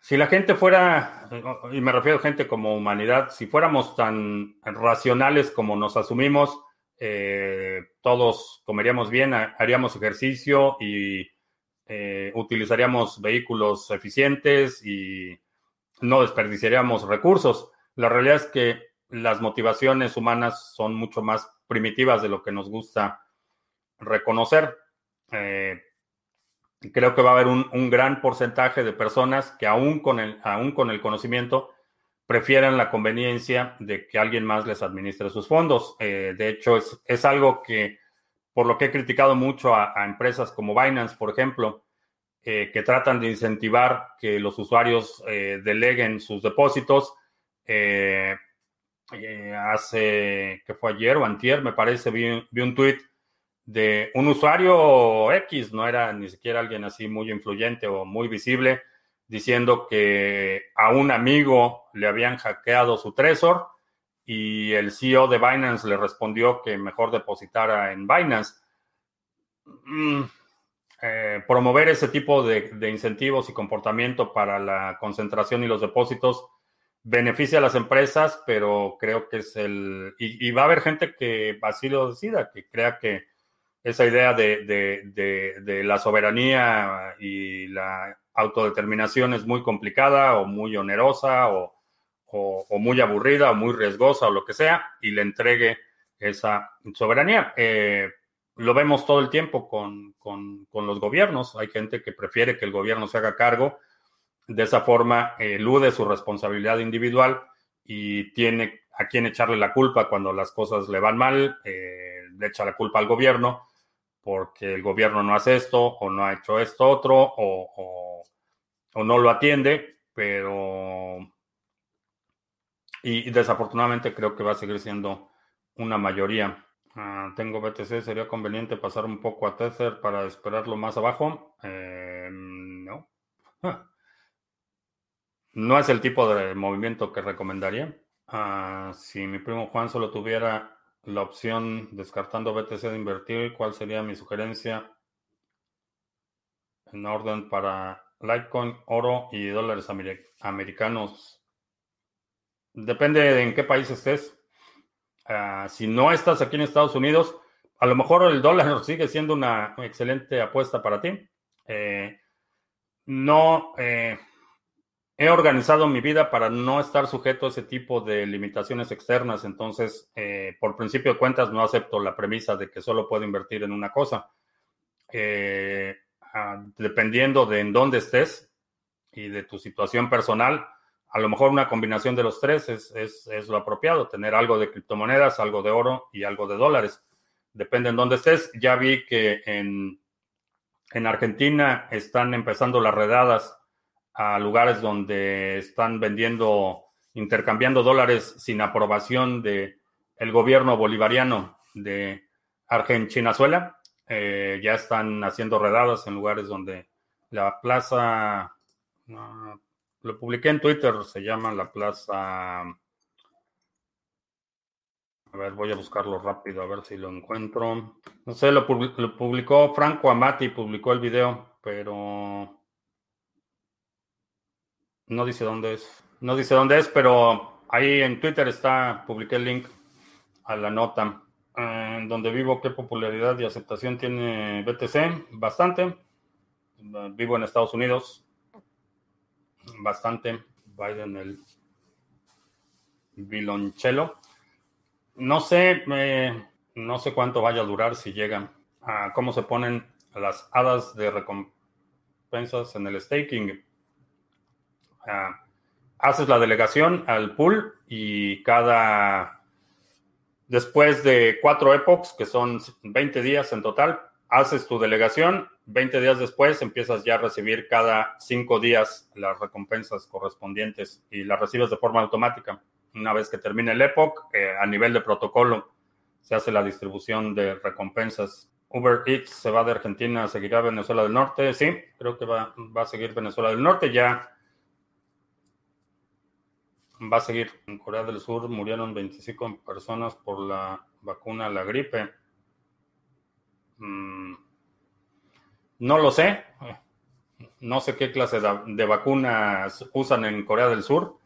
si la gente fuera, y me refiero a gente como humanidad, si fuéramos tan racionales como nos asumimos, eh, todos comeríamos bien, haríamos ejercicio y utilizaríamos vehículos eficientes y no desperdiciaríamos recursos. La realidad es que las motivaciones humanas son mucho más primitivas de lo que nos gusta reconocer. Eh, creo que va a haber un, gran porcentaje de personas que aún con el, aún con el conocimiento prefieran la conveniencia de que alguien más les administre sus fondos. Eh, de hecho, es, algo que, por lo que he criticado mucho a, empresas como Binance, por ejemplo, eh, que tratan de incentivar que los usuarios deleguen sus depósitos. Hace, que fue ayer o antier, me parece, vi, un tweet de un usuario X, no era ni siquiera alguien así muy influyente o muy visible, diciendo que a un amigo le habían hackeado su Trezor y el CEO de Binance le respondió que mejor depositara en Binance. Mm, eh, promover ese tipo de, incentivos y comportamiento para la concentración y los depósitos beneficia a las empresas, pero creo que es el... Y, va a haber gente que así lo decida, que crea que esa idea de, la soberanía y la autodeterminación es muy complicada o muy onerosa o, muy aburrida o muy riesgosa o lo que sea y le entregue esa soberanía. Eh, lo vemos todo el tiempo con, los gobiernos. Hay gente que prefiere que el gobierno se haga cargo. De esa forma elude su responsabilidad individual y tiene a quién echarle la culpa cuando las cosas le van mal, eh, le echa la culpa al gobierno porque el gobierno no hace esto o no ha hecho esto otro o, o no lo atiende, pero... Y, desafortunadamente creo que va a seguir siendo una mayoría. Ah, tengo BTC, sería conveniente pasar un poco a Tether para esperarlo más abajo. Eh, no. No es el tipo de movimiento que recomendaría. Ah, si mi primo Juan solo tuviera la opción descartando BTC de invertir, ¿cuál sería mi sugerencia en orden para Litecoin, oro y dólares americanos? Depende de en qué país estés. Ah, si no estás aquí en Estados Unidos, a lo mejor el dólar sigue siendo una excelente apuesta para ti. Eh, no, eh, he organizado mi vida para no estar sujeto a ese tipo de limitaciones externas. Entonces, eh, por principio de cuentas, no acepto la premisa de que solo puedo invertir en una cosa. Eh, ah, dependiendo de en dónde estés y de tu situación personal, a lo mejor una combinación de los tres es, es, lo apropiado, tener algo de criptomonedas, algo de oro y algo de dólares. Depende en dónde estés. Ya vi que en, en Argentina están empezando las redadas a lugares donde están vendiendo, intercambiando dólares sin aprobación de el gobierno bolivariano de Argentina. Eh, ya están haciendo redadas en lugares donde la plaza, lo publiqué en Twitter, se llama la plaza... A ver, voy a buscarlo rápido, a ver si lo encuentro. No sé, lo publicó Franco Amati, publicó el video, pero no dice dónde es. No dice dónde es, pero ahí en Twitter está, publiqué el link a la nota. En donde vivo, ¿qué popularidad y aceptación tiene BTC? Bastante. Vivo en Estados Unidos. Bastante. Biden el vilonchelo. No sé, no sé cuánto vaya a durar si llega. a cómo se ponen las hadas de recompensas en el staking haces la delegación al pool y cada, después de cuatro epochs, que son 20 días en total, haces tu delegación, 20 días después empiezas ya a recibir cada cinco días las recompensas correspondientes y las recibes de forma automática. Una vez que termine el epoch, eh, a nivel de protocolo, se hace la distribución de recompensas. Uber Eats se va de Argentina, seguirá Venezuela del Norte. Sí, creo que va, va a seguir Venezuela del Norte. Ya va a seguir. En Corea del Sur murieron 25 personas por la vacuna a la gripe. Mm, no lo sé. No sé qué clase de, vacunas usan en Corea del Sur.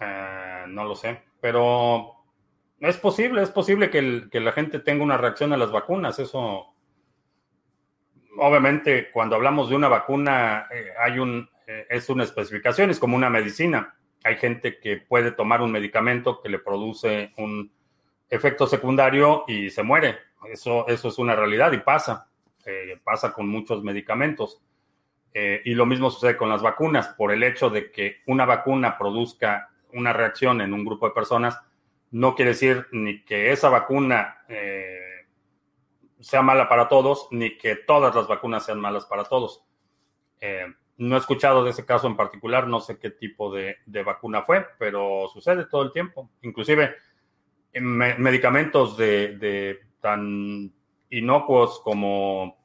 Eh, no lo sé. Pero es posible, es posible que, la gente tenga una reacción a las vacunas. Eso, obviamente, cuando hablamos de una vacuna, eh, hay un eh, es una especificación, es como una medicina. Hay gente que puede tomar un medicamento que le produce un efecto secundario y se muere. Eso, eso es una realidad y pasa. Eh, pasa con muchos medicamentos. Y lo mismo sucede con las vacunas. Por el hecho de que una vacuna produzca una reacción en un grupo de personas, no quiere decir ni que esa vacuna sea mala para todos, ni que todas las vacunas sean malas para todos. No he escuchado de ese caso en particular, no sé qué tipo de, vacuna fue, pero sucede todo el tiempo. Inclusive medicamentos de, tan inocuos como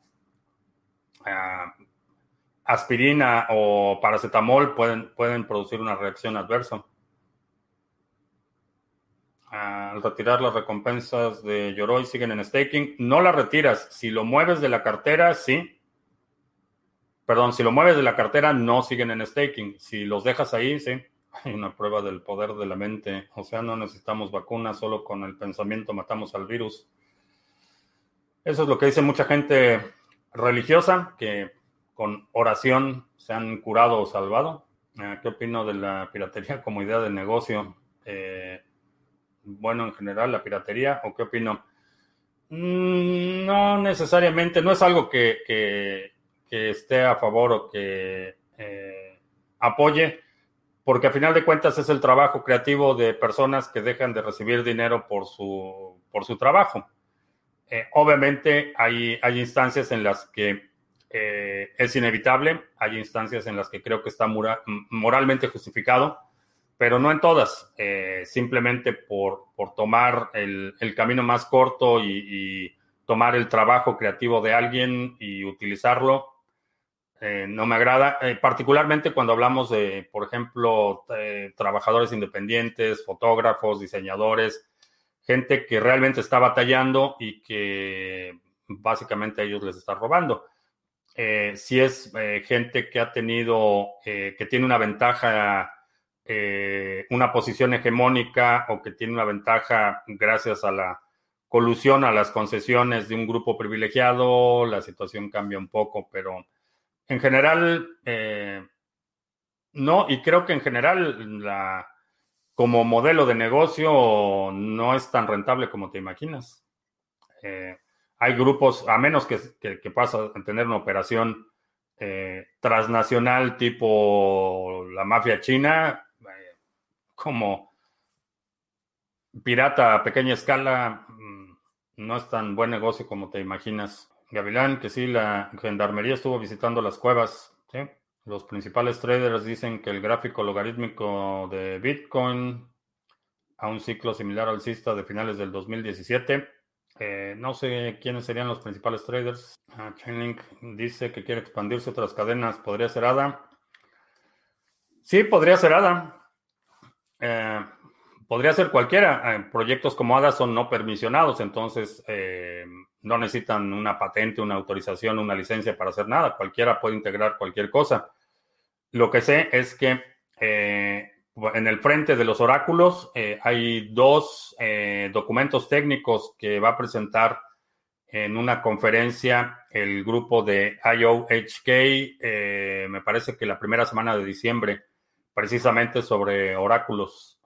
ah, aspirina o paracetamol pueden, pueden producir una reacción adversa. Al retirar las recompensas de Yoroi siguen en staking. No las retiras. Si lo mueves de la cartera, sí Perdón, si lo mueves de la cartera, no siguen en staking. Si los dejas ahí, sí. Hay una prueba del poder de la mente. O sea, no necesitamos vacunas, solo con el pensamiento matamos al virus. Eso es lo que dice mucha gente religiosa, que con oración se han curado o salvado. Eh, ¿Qué opino de la piratería como idea de negocio? Eh, bueno, en general, la piratería, ¿o qué opino? Mm, no necesariamente, no es algo que que esté a favor o que eh, apoye. porque a final de cuentas es el trabajo creativo de personas que dejan de recibir dinero por su, por su trabajo. Eh, obviamente hay, hay instancias en las que eh, es inevitable, hay instancias en las que creo que está moralmente justificado, pero no en todas, eh, simplemente por, por tomar el, el, camino más corto y, y, tomar el trabajo creativo de alguien y utilizarlo, eh, no me agrada, eh, particularmente cuando hablamos de, por ejemplo, eh, trabajadores independientes, fotógrafos, diseñadores, gente que realmente está batallando y que básicamente a ellos les está robando. si es gente que ha tenido, que tiene una ventaja, una posición hegemónica o que tiene una ventaja gracias a la colusión, a las concesiones de un grupo privilegiado, la situación cambia un poco, pero en general, eh, no, y creo que en general la, como modelo de negocio no es tan rentable como te imaginas. Eh, hay grupos, a menos que, que, que tener una operación eh, transnacional tipo la mafia china, eh, como pirata a pequeña escala, mm, no es tan buen negocio como te imaginas. Gavilán, que sí, la gendarmería estuvo visitando las cuevas. ¿sí? Los principales traders dicen que el gráfico logarítmico de Bitcoin a un ciclo similar al alcista de finales del 2017. Eh, no sé quiénes serían los principales traders. Ah, Chainlink dice que quiere expandirse otras cadenas. ¿Podría ser ADA? Sí, podría ser ADA. Eh, podría ser cualquiera. Eh, proyectos como ADA son no permisionados, entonces no necesitan una patente, una autorización, una licencia para hacer nada. Cualquiera puede integrar cualquier cosa. Lo que sé es que eh, en el frente de los oráculos eh, hay dos eh, documentos técnicos que va a presentar en una conferencia el grupo de IOHK, me parece que la primera semana de diciembre, precisamente sobre oráculos.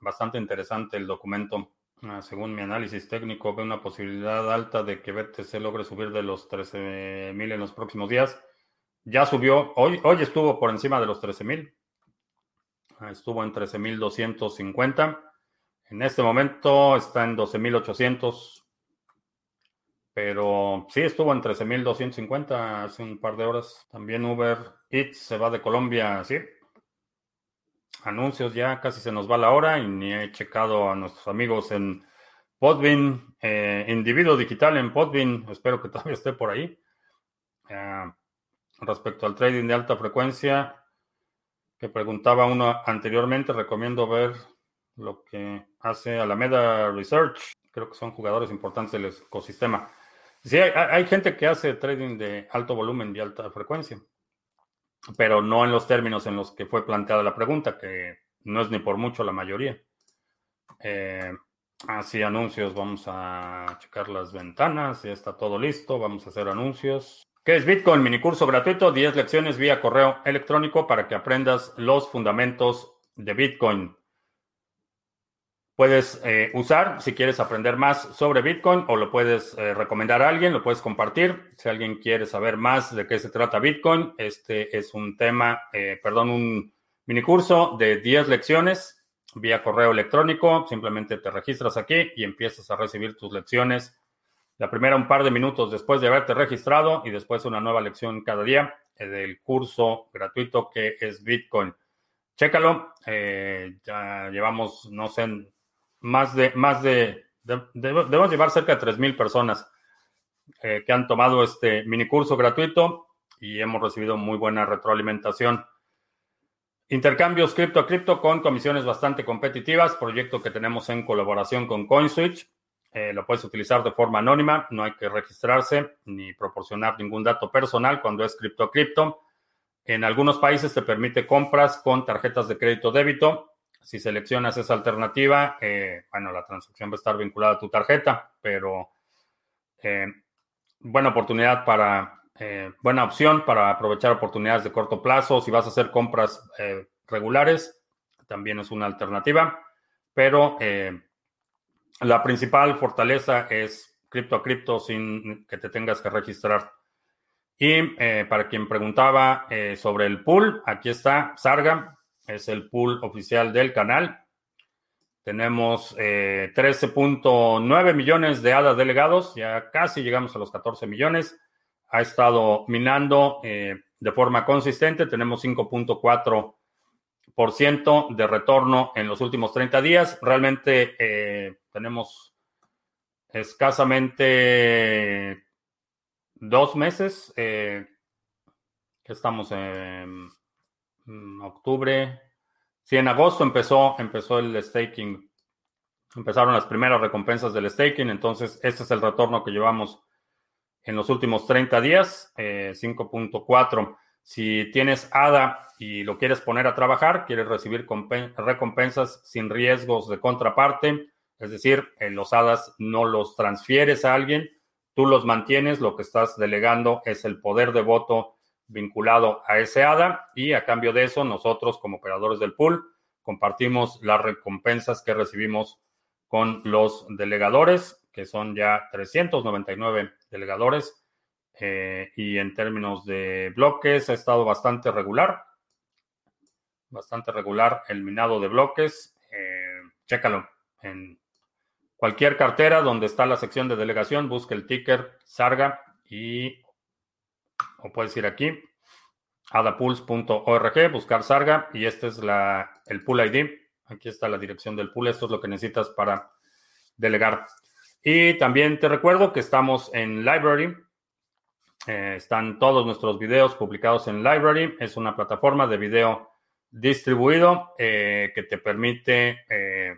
bastante interesante el documento. Ah, según mi análisis técnico, veo una posibilidad alta de que BTC logre subir de los 13.000 en los próximos días. Ya subió, hoy, hoy estuvo por encima de los 13.000. Ah, estuvo en 13.250. En este momento está en 12.800. Pero sí estuvo en 13.250 hace un par de horas. También Uber Eats se va de Colombia, sí anuncios ya casi se nos va la hora y ni he checado a nuestros amigos en Podbean, eh, individuo digital en Podbean, espero que todavía esté por ahí. Eh, respecto al trading de alta frecuencia, que preguntaba uno anteriormente, recomiendo ver lo que hace Alameda Research, creo que son jugadores importantes del ecosistema. Sí, hay gente que hace trading de alto volumen y alta frecuencia pero no en los términos en los que fue planteada la pregunta, que no es ni por mucho la mayoría. Eh, así, anuncios, vamos a checar las ventanas, ya está todo listo, vamos a hacer anuncios. ¿Qué es Bitcoin? Mini curso gratuito, 10 lecciones vía correo electrónico para que aprendas los fundamentos de Bitcoin puedes eh, usar si quieres aprender más sobre Bitcoin o lo puedes eh, recomendar a alguien, lo puedes compartir. Si alguien quiere saber más de qué se trata Bitcoin, este es un tema, eh, perdón, un mini curso de 10 lecciones vía correo electrónico. Simplemente te registras aquí y empiezas a recibir tus lecciones. La primera un par de minutos después de haberte registrado y después una nueva lección cada día del curso gratuito que es Bitcoin. Chécalo. ya llevamos, no sé, más de, más de, debemos llevar cerca de 3.000 personas eh, que han tomado este mini curso gratuito y hemos recibido muy buena retroalimentación. Intercambios cripto a cripto con comisiones bastante competitivas, proyecto que tenemos en colaboración con CoinSwitch. Eh, lo puedes utilizar de forma anónima, no hay que registrarse ni proporcionar ningún dato personal cuando es cripto a cripto. En algunos países te permite compras con tarjetas de crédito débito si seleccionas esa alternativa, eh, bueno, la transacción va a estar vinculada a tu tarjeta, pero eh, buena oportunidad para, eh, buena opción para aprovechar oportunidades de corto plazo. Si vas a hacer compras regulares, también es una alternativa, pero la principal fortaleza es cripto a cripto sin que te tengas que registrar. Y para quien preguntaba sobre el pool, aquí está Sarga, es el pool oficial del canal. Tenemos 13.9 millones de hadas delegados, ya casi llegamos a los 14 millones. Ha estado minando de forma consistente, tenemos 5.4 de retorno en los últimos 30 días. Realmente eh, tenemos escasamente dos meses, eh, que estamos en octubre. Sí, en agosto empezó, empezó el staking, empezaron las primeras recompensas del staking, entonces este es el retorno que llevamos en los últimos 30 días, 5.4. Eh, si tienes ADA y lo quieres poner a trabajar, quieres recibir recompensas sin riesgos de contraparte, es decir, en los HADAS no los transfieres a alguien, tú los mantienes, lo que estás delegando es el poder de voto vinculado a ese ADA y a cambio de eso nosotros como operadores del pool compartimos las recompensas que recibimos con los delegadores, que son ya 399 delegadores. Eh, y en términos de bloques ha estado bastante regular bastante regular el minado de bloques. Eh, chécalo en cualquier cartera donde está la sección de delegación, busca el ticker Sarga y o puedes ir aquí adapools.org, buscar Sarga y este es la, el pool ID. Aquí está la dirección del pool. Esto es lo que necesitas para delegar. Y también te recuerdo que estamos en Library. Eh, están todos nuestros videos publicados en Library. Es una plataforma de video distribuido eh, que te permite eh,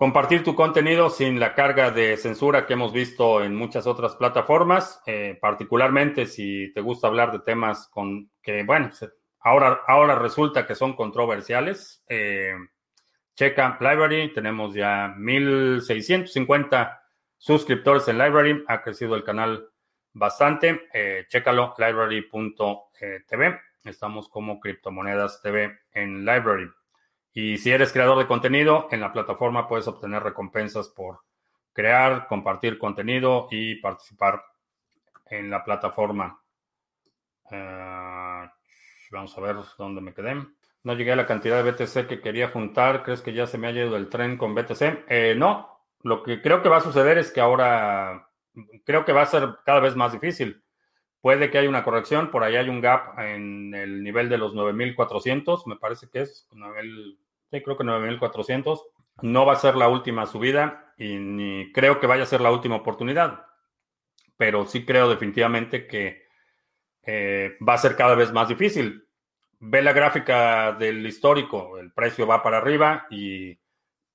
compartir tu contenido sin la carga de censura que hemos visto en muchas otras plataformas, eh, particularmente si te gusta hablar de temas con que, bueno, ahora, ahora resulta que son controversiales. checa Library, tenemos ya 1650 suscriptores en Library, ha crecido el canal bastante. chécalo, library.tv. Estamos como Criptomonedas TV en Library. Y si eres creador de contenido, en la plataforma puedes obtener recompensas por crear, compartir contenido y participar en la plataforma. Eh, vamos a ver dónde me quedé. No llegué a la cantidad de BTC que quería juntar. ¿Crees que ya se me ha ido el tren con BTC? Eh, no. Lo que creo que va a suceder es que ahora creo que va a ser cada vez más difícil. Puede que haya una corrección, por ahí hay un gap en el nivel de los 9400, me parece que es, creo que 9400. No va a ser la última subida y ni creo que vaya a ser la última oportunidad, pero sí creo definitivamente que eh, va a ser cada vez más difícil. Ve la gráfica del histórico, el precio va para arriba y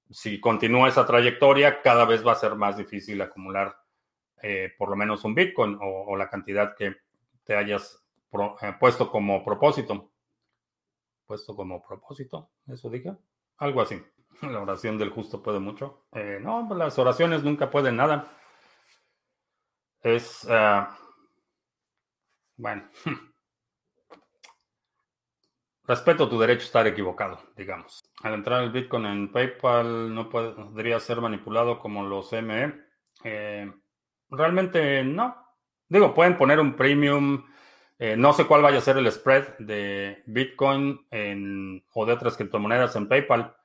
si continúa esa trayectoria, cada vez va a ser más difícil acumular eh, por lo menos un Bitcoin o, la cantidad que te hayas eh, puesto como propósito. Puesto como propósito, eso dije. Algo así. La oración del justo puede mucho. Eh, no, pues las oraciones nunca pueden nada. Es. bueno. Respeto tu derecho a estar equivocado, digamos. Al entrar el Bitcoin en PayPal no podría ser manipulado como los ME. Eh, Realmente no. Digo, pueden poner un premium. Eh, no sé cuál vaya a ser el spread de Bitcoin o de otras criptomonedas en PayPal.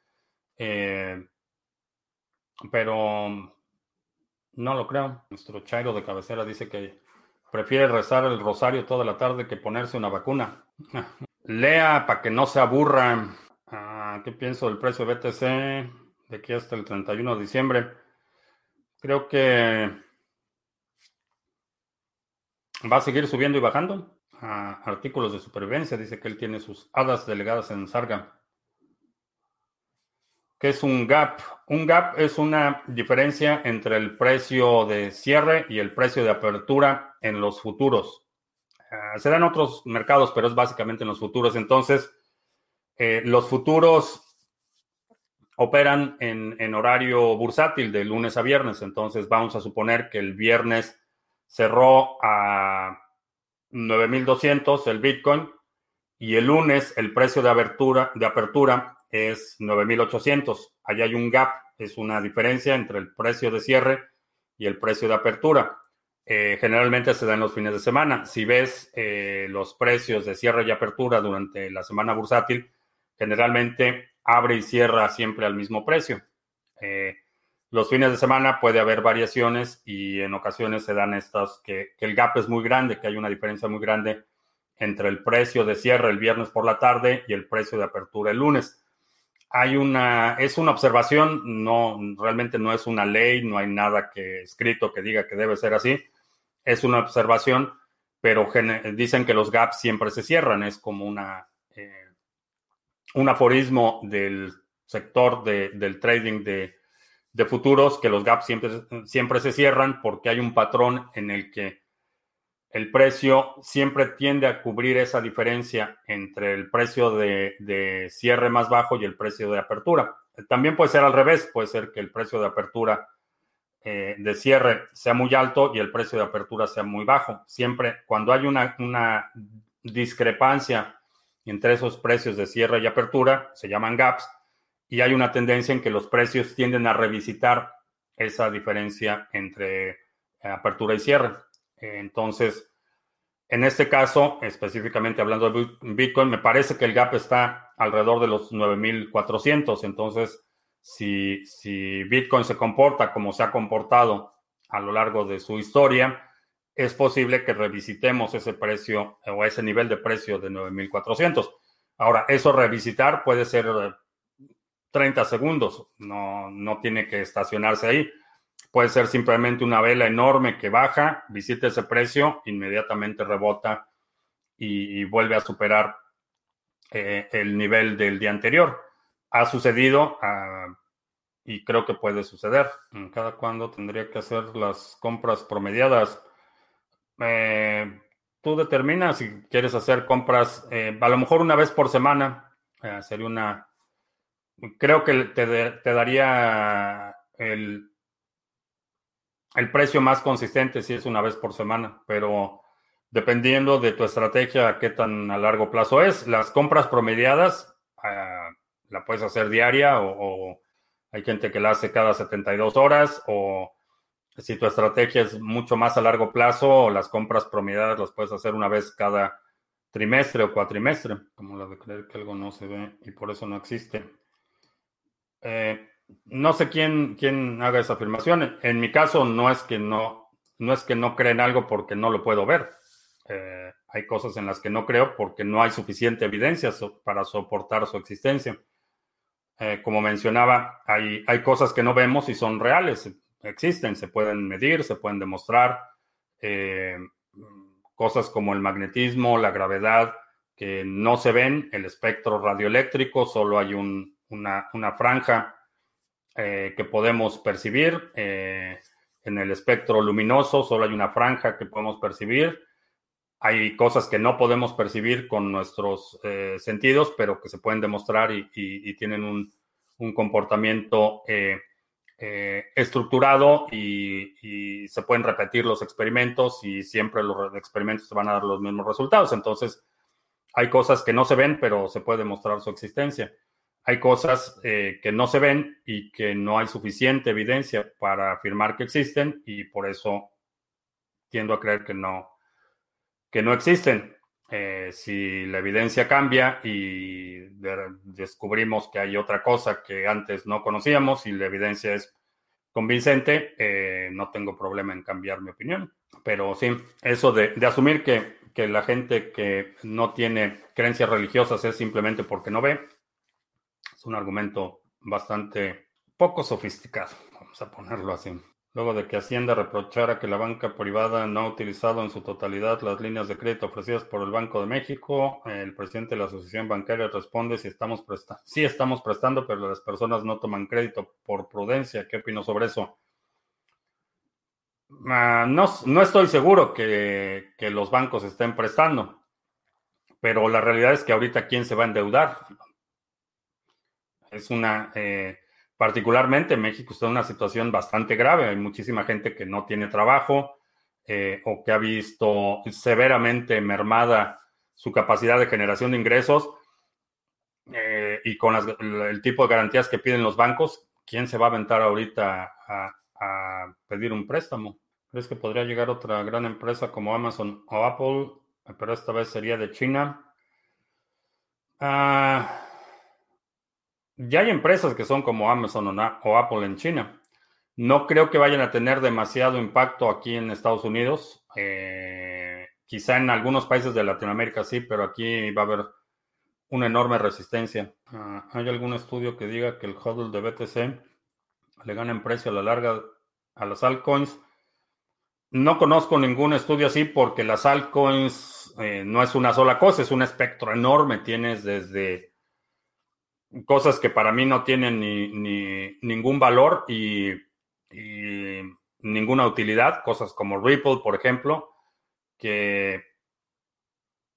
Eh, pero no lo creo. Nuestro Chairo de cabecera dice que prefiere rezar el rosario toda la tarde que ponerse una vacuna. Lea para que no se aburra. Ah, ¿Qué pienso del precio de BTC de aquí hasta el 31 de diciembre? Creo que Va a seguir subiendo y bajando. artículos de supervivencia. Dice que él tiene sus hadas delegadas en Sarga. ¿Qué es un gap? Un gap es una diferencia entre el precio de cierre y el precio de apertura en los futuros. Ah, se da en otros mercados, pero es básicamente en los futuros. Entonces, eh, los futuros operan en horario bursátil de lunes a viernes. Entonces, vamos a suponer que el viernes cerró a 9.200 el Bitcoin y el lunes el precio de apertura, de apertura es 9.800. Allá hay un gap, es una diferencia entre el precio de cierre y el precio de apertura. Eh, generalmente se da en los fines de semana. Si ves eh, los precios de cierre y apertura durante la semana bursátil, generalmente abre y cierra siempre al mismo precio. Eh, los fines de semana puede haber variaciones y en ocasiones se dan estas que, el gap es muy grande, que hay una diferencia muy grande entre el precio de cierre el viernes por la tarde y el precio de apertura el lunes. Hay una, es una observación, no, realmente no es una ley, no hay nada que escrito que diga que debe ser así. Es una observación, pero dicen que los gaps siempre se cierran, es como una, eh, un aforismo del sector del trading de, de futuros que los gaps siempre, siempre se cierran porque hay un patrón en el que el precio siempre tiende a cubrir esa diferencia entre el precio de, cierre más bajo y el precio de apertura. También puede ser al revés, puede ser que el precio de apertura eh, de cierre sea muy alto y el precio de apertura sea muy bajo. Siempre cuando hay una, una discrepancia entre esos precios de cierre y apertura, se llaman gaps, y hay una tendencia en que los precios tienden a revisitar esa diferencia entre apertura y cierre. Entonces, en este caso, específicamente hablando de Bitcoin, me parece que el gap está alrededor de los 9.400. Entonces, si, si Bitcoin se comporta como se ha comportado a lo largo de su historia, es posible que revisitemos ese precio o ese nivel de precio de 9.400. Ahora, eso revisitar puede ser 30 segundos, no, no tiene que estacionarse ahí. Puede ser simplemente una vela enorme que baja, visita ese precio, inmediatamente rebota y, vuelve a superar eh, el nivel del día anterior. Ha sucedido ah, y creo que puede suceder. Cada cuándo tendría que hacer las compras promediadas. Eh, tú determinas si quieres hacer compras, eh, a lo mejor una vez por semana, sería una creo que te, daría el, el precio más consistente si es una vez por semana, pero dependiendo de tu estrategia, qué tan a largo plazo es. Las compras promediadas uh, la puedes hacer diaria o, hay gente que la hace cada 72 horas o si tu estrategia es mucho más a largo plazo, las compras promediadas las puedes hacer una vez cada trimestre o cuatrimestre, como la de creer que algo no se ve y por eso no existe. Eh, no sé quién, quién haga esa afirmación. En mi caso, no es que no, no es que no creen algo porque no lo puedo ver. Eh, hay cosas en las que no creo porque no hay suficiente evidencia para soportar su existencia. Eh, como mencionaba, hay, hay cosas que no vemos y son reales, existen, se pueden medir, se pueden demostrar. cosas como el magnetismo, la gravedad, que no se ven, el espectro radioeléctrico, solo hay un, una, franja eh, que podemos percibir. Eh, en el espectro luminoso solo hay una franja que podemos percibir. Hay cosas que no podemos percibir con nuestros eh, sentidos, pero que se pueden demostrar y, tienen un, comportamiento estructurado y, y, se pueden repetir los experimentos y siempre los experimentos van a dar los mismos resultados. Entonces, hay cosas que no se ven, pero se puede demostrar su existencia hay cosas eh, que no se ven y que no hay suficiente evidencia para afirmar que existen y por eso tiendo a creer que no, que no existen. Eh, si la evidencia cambia y descubrimos que hay otra cosa que antes no conocíamos y la evidencia es convincente, eh, no tengo problema en cambiar mi opinión. Pero sí, eso de, de asumir que, que la gente que no tiene creencias religiosas es simplemente porque no ve, es un argumento bastante poco sofisticado, vamos a ponerlo así. Luego de que Hacienda reprochara que la banca privada no ha utilizado en su totalidad las líneas de crédito ofrecidas por el Banco de México, el presidente de la Asociación Bancaria responde si estamos prestando. Sí estamos prestando, pero las personas no toman crédito por prudencia. ¿Qué opino sobre eso? Ah, no, no, estoy seguro que, que los bancos estén prestando, pero la realidad es que ahorita quién se va a endeudar es una, eh, particularmente México está en una situación bastante grave. Hay muchísima gente que no tiene trabajo eh, o que ha visto severamente mermada su capacidad de generación de ingresos eh, y con el tipo de garantías que piden los bancos, ¿quién se va a aventar ahorita a, pedir un préstamo? ¿Crees que podría llegar otra gran empresa como Amazon o Apple, pero esta vez sería de China? Ah ya hay empresas que son como Amazon o Apple en China. No creo que vayan a tener demasiado impacto aquí en Estados Unidos. Eh, quizá en algunos países de Latinoamérica sí, pero aquí va a haber una enorme resistencia. Ah, ¿Hay algún estudio que diga que el hodl de BTC le gana en precio a la larga a las altcoins? No conozco ningún estudio así porque las altcoins eh, no es una sola cosa, es un espectro enorme. Tienes desde cosas que para mí no tienen ni, ningún valor y, ninguna utilidad, cosas como Ripple, por ejemplo, que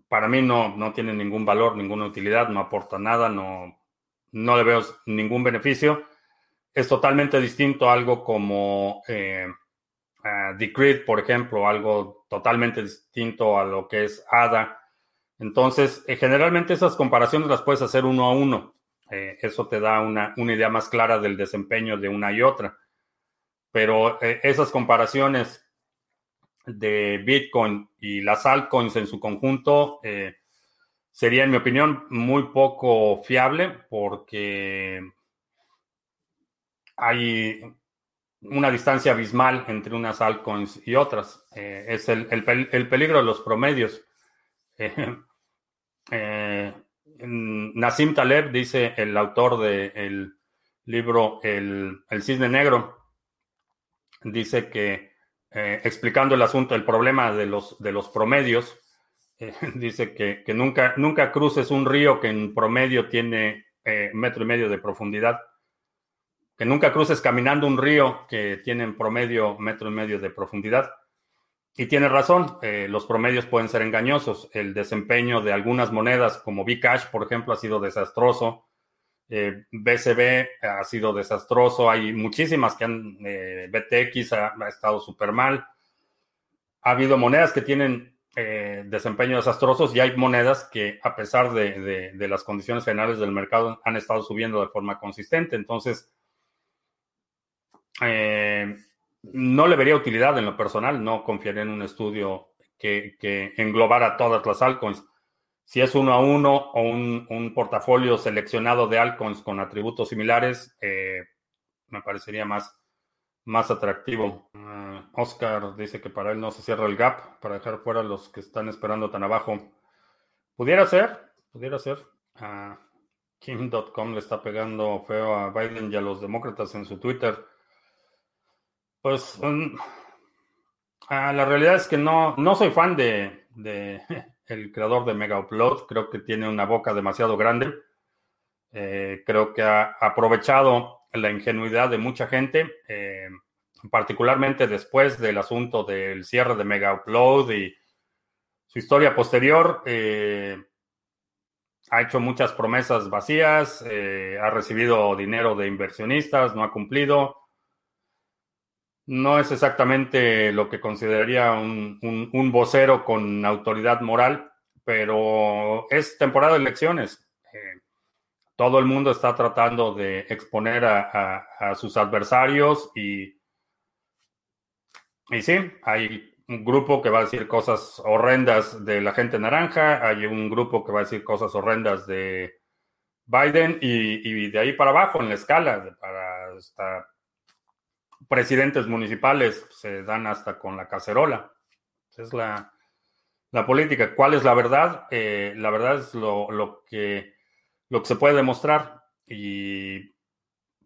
para mí no, no tienen ningún valor, ninguna utilidad, no aporta nada, no, no le veo ningún beneficio. Es totalmente distinto a algo como eh, Decred, por ejemplo, algo totalmente distinto a lo que es ADA. Entonces, eh, generalmente esas comparaciones las puedes hacer uno a uno. Eh, eso te da una, idea más clara del desempeño de una y otra. Pero eh, esas comparaciones de Bitcoin y las altcoins en su conjunto sería, en mi opinión, muy poco fiable porque hay una distancia abismal entre unas altcoins y otras. Eh, es el, peligro de los promedios. Eh, eh, Nassim Taleb dice, el autor del libro el, Cisne Negro, dice que explicando el asunto, el problema de los, de los promedios, dice que, que, nunca, nunca cruces un río que en promedio tiene metro y medio de profundidad que nunca cruces caminando un río que tiene en promedio metro y medio de profundidad. Y tiene razón, eh, los promedios pueden ser engañosos. El desempeño de algunas monedas como Bcash, por ejemplo, ha sido desastroso. Eh, BCB ha sido desastroso. Hay muchísimas que han, eh, BTX ha, estado súper mal. Ha habido monedas que tienen desempeño desastrosos y hay monedas que, a pesar de, de las condiciones generales del mercado, han estado subiendo de forma consistente. Entonces, eh, no le vería utilidad en lo personal, no confiaría en un estudio que, englobara todas las altcoins. Si es uno a uno o un, portafolio seleccionado de altcoins con atributos similares, eh, me parecería más, más atractivo. Eh, Oscar dice que para él no se cierra el gap para dejar fuera los que están esperando tan abajo. Pudiera ser, pudiera ser. Kim.com le está pegando feo a Biden y a los demócratas en su Twitter. Pues ah, la realidad es que no, no soy fan de, el creador de Mega Upload. Creo que tiene una boca demasiado grande. Eh, creo que ha aprovechado la ingenuidad de mucha gente, eh, particularmente después del asunto del cierre de Mega Upload y su historia posterior. Eh, ha hecho muchas promesas vacías, ha recibido dinero de inversionistas, no ha cumplido. No es exactamente lo que consideraría un, vocero con autoridad moral, pero es temporada de elecciones. Eh, todo el mundo está tratando de exponer a, sus adversarios y, y sí, hay un grupo que va a decir cosas horrendas de la gente naranja, hay un grupo que va a decir cosas horrendas de Biden y, de ahí para abajo en la escala, para hasta presidentes municipales se dan hasta con la cacerola. es la, política. ¿Cuál es la verdad? Eh, la verdad es lo, que, lo que se puede demostrar. Y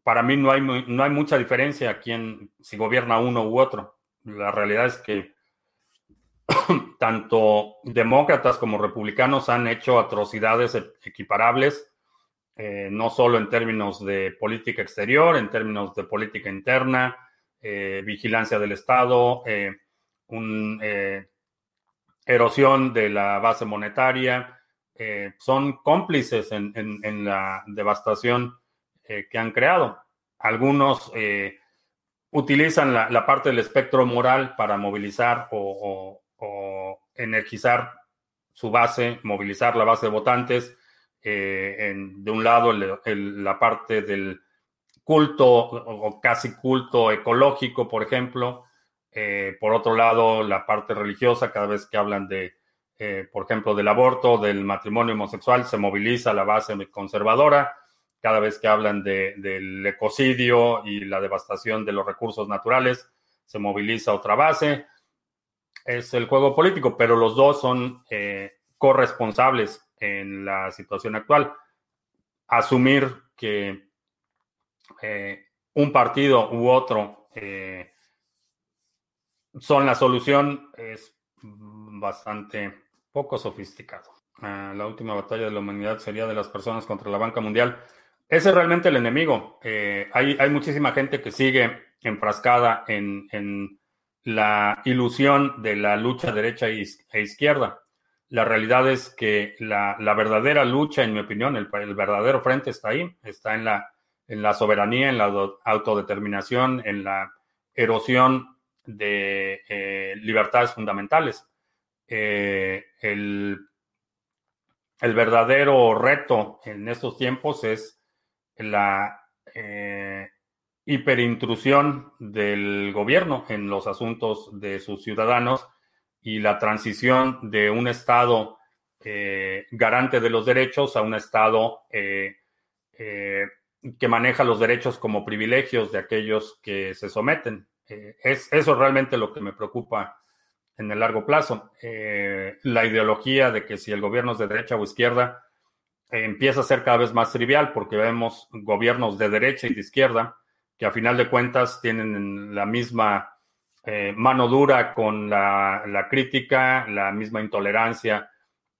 para mí no hay, no hay mucha diferencia aquí en si gobierna uno u otro. La realidad es que tanto demócratas como republicanos han hecho atrocidades e-, equiparables, eh, no solo en términos de política exterior, en términos de política interna, eh, vigilancia del Estado, eh, una eh, erosión de la base monetaria, son cómplices en, la devastación que han creado. Algunos utilizan la, parte del espectro moral para movilizar o, energizar su base, movilizar la base de votantes. de un lado, la parte del culto o casi culto ecológico, por ejemplo. Eh, por otro lado, la parte religiosa, cada vez que hablan de, eh, por ejemplo, del aborto, del matrimonio homosexual, se moviliza la base conservadora. cada vez que hablan del ecocidio y la devastación de los recursos naturales, se moviliza otra base. Es el juego político, pero los dos son eh, corresponsables en la situación actual. Asumir que eh, un partido u otro eh, son la solución es bastante poco sofisticado. Ah, la última batalla de la humanidad sería de las personas contra la banca mundial. Ese es realmente el enemigo. Eh, hay, muchísima gente que sigue enfrascada en, la ilusión de la lucha derecha e izquierda. La realidad es que la, verdadera lucha, en mi opinión, el, verdadero frente está ahí, está en la, en la soberanía, en la autodeterminación, en la erosión de eh, libertades fundamentales. Eh, el, verdadero reto en estos tiempos es la eh, hiperintrusión del gobierno en los asuntos de sus ciudadanos y la transición de un Estado garante de los derechos a un Estado que maneja los derechos como privilegios de aquellos que se someten. es eso realmente lo que me preocupa en el largo plazo. la ideología de que si el gobierno es de derecha o izquierda, empieza a ser cada vez más trivial porque vemos gobiernos de derecha y de izquierda que a final de cuentas tienen la misma eh, mano dura con la, crítica, la misma intolerancia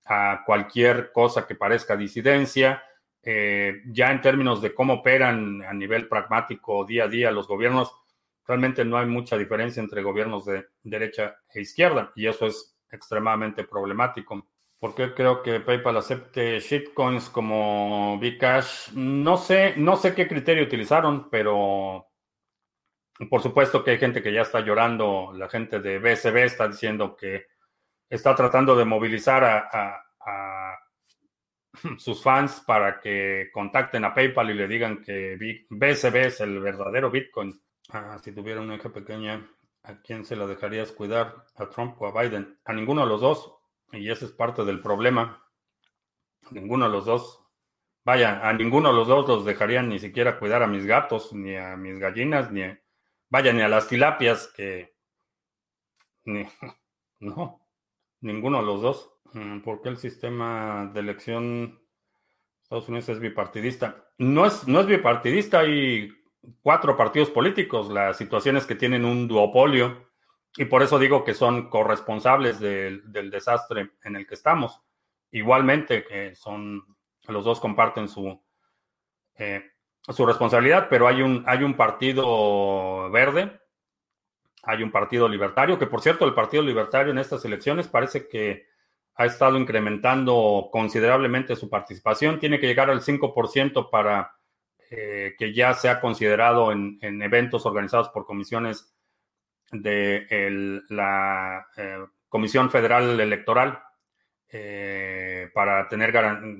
a cualquier cosa que parezca disidencia. Eh, ya en términos de cómo operan a nivel pragmático día a día los gobiernos, realmente no hay mucha diferencia entre gobiernos de derecha e izquierda y eso es extremadamente problemático. ¿Por qué creo que PayPal acepte shitcoins como Bcash? No sé, no sé qué criterio utilizaron, pero por supuesto que hay gente que ya está llorando. La gente de BSB está diciendo que está tratando de movilizar a, sus fans para que contacten a PayPal y le digan que BSB es el verdadero Bitcoin. Ah, si tuviera una hija pequeña, ¿a quién se la dejarías cuidar? ¿A Trump o a Biden? A ninguno de los dos. Y ese es parte del problema. Ninguno de los dos, vaya, a ninguno de los dos los dejarían ni siquiera cuidar a mis gatos, ni a mis gallinas, ni, vaya, ni a las tilapias que, no, ninguno de los dos. Mm, ¿Por qué el sistema de elección Estados Unidos es bipartidista? No es, no es bipartidista, hay cuatro partidos políticos. La situación es que tienen un duopolio y por eso digo que son corresponsables del desastre en el que estamos. Igualmente, que son, los dos comparten su, eh, su responsabilidad, pero hay un, hay un partido verde, hay un partido libertario, que por cierto, el partido libertario en estas elecciones parece que ha estado incrementando considerablemente su participación. Tiene que llegar al 5% para eh, que ya sea considerado en, en eventos organizados por comisiones de la eh, Comisión Federal Electoral eh, para, tener,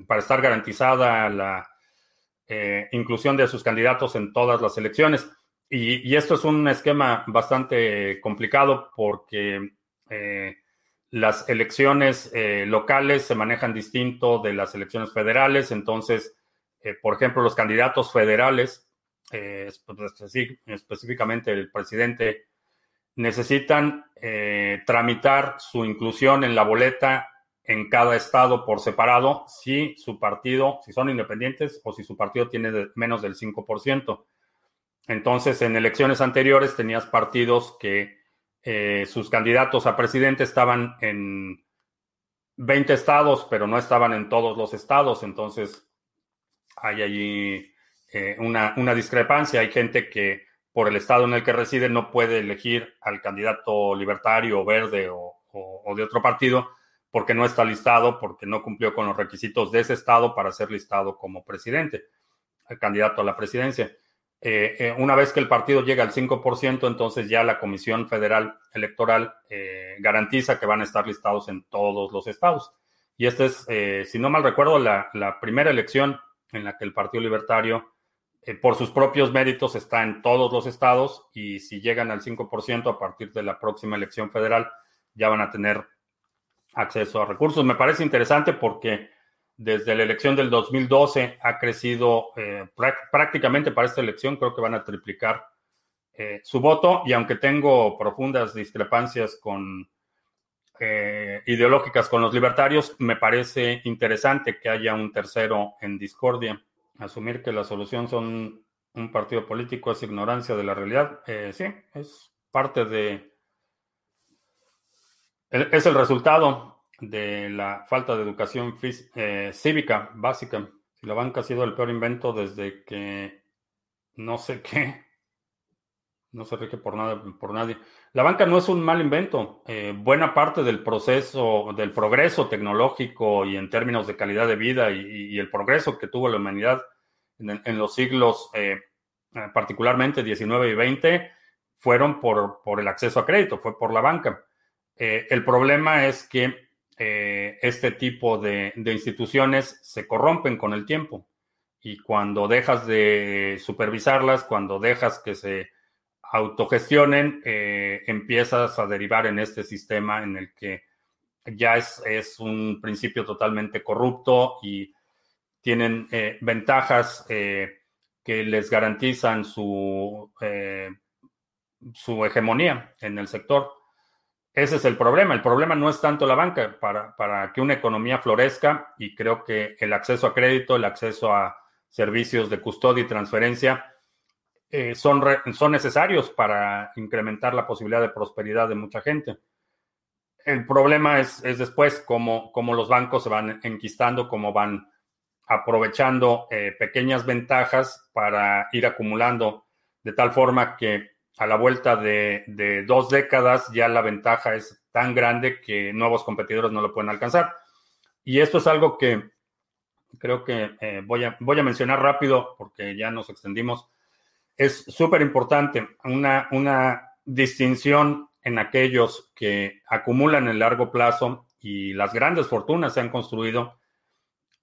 para estar garantizada la inclusión de sus candidatos en todas las elecciones. Y, esto es un esquema bastante complicado porque las elecciones locales se manejan distinto de las elecciones federales. Entonces, por ejemplo, los candidatos federales, específicamente el presidente necesitan eh, tramitar su inclusión en la boleta en cada estado por separado si su partido, si son independientes o si su partido tiene menos del 5%. Entonces, en elecciones anteriores tenías partidos que eh, sus candidatos a presidente estaban en 20 estados, pero no estaban en todos los estados. Entonces, hay allí eh, una, una discrepancia. Hay gente que por el estado en el que reside no puede elegir al candidato libertario, verde o, de otro partido porque no está listado, porque no cumplió con los requisitos de ese estado para ser listado como presidente, el candidato a la presidencia. Eh, eh, una vez que el partido llega al 5%, entonces ya la Comisión Federal Electoral eh, garantiza que van a estar listados en todos los estados. Y esta es, si no mal recuerdo, la, la primera elección en la que el Partido Libertario eh, por sus propios méritos está en todos los estados y si llegan al 5% a partir de la próxima elección federal ya van a tener acceso a recursos. Me parece interesante porque desde la elección del 2012 ha crecido eh, prácticamente para esta elección, creo que van a triplicar eh, su voto y aunque tengo profundas discrepancias con eh, ideológicas con los libertarios, me parece interesante que haya un tercero en discordia. Asumir que la solución son un partido político es ignorancia de la realidad. Sí, es parte de... Es el resultado de la falta de educación cívica básica. La banca ha sido el peor invento desde que no sé qué no se rige por nada, por nadie. La banca no es un mal invento. Eh, buena parte del proceso, del progreso tecnológico y en términos de calidad de vida y, el progreso que tuvo la humanidad en, los siglos, eh, particularmente 19 y 20, fueron por, por, el acceso a crédito, fue por la banca. Eh, el problema es que este tipo de, instituciones se corrompen con el tiempo y cuando dejas de supervisarlas, cuando dejas que se autogestionen, eh, empiezas a derivar en este sistema en el que ya es, un principio totalmente corrupto y tienen eh, ventajas eh, que les garantizan su, su hegemonía en el sector. Ese es el problema. El problema no es tanto la banca. Para, para que una economía florezca, y creo que el acceso a crédito, el acceso a servicios de custodia y transferencia, eh, son, son necesarios para incrementar la posibilidad de prosperidad de mucha gente. El problema es, es después cómo, cómo, los bancos se van enquistando, cómo van aprovechando eh, pequeñas ventajas para ir acumulando de tal forma que a la vuelta de, dos décadas ya la ventaja es tan grande que nuevos competidores no lo pueden alcanzar. Y esto es algo que creo que eh, voy, a, voy a mencionar rápido porque ya nos extendimos es súper importante una, una distinción en aquellos que acumulan en largo plazo y las grandes fortunas se han construido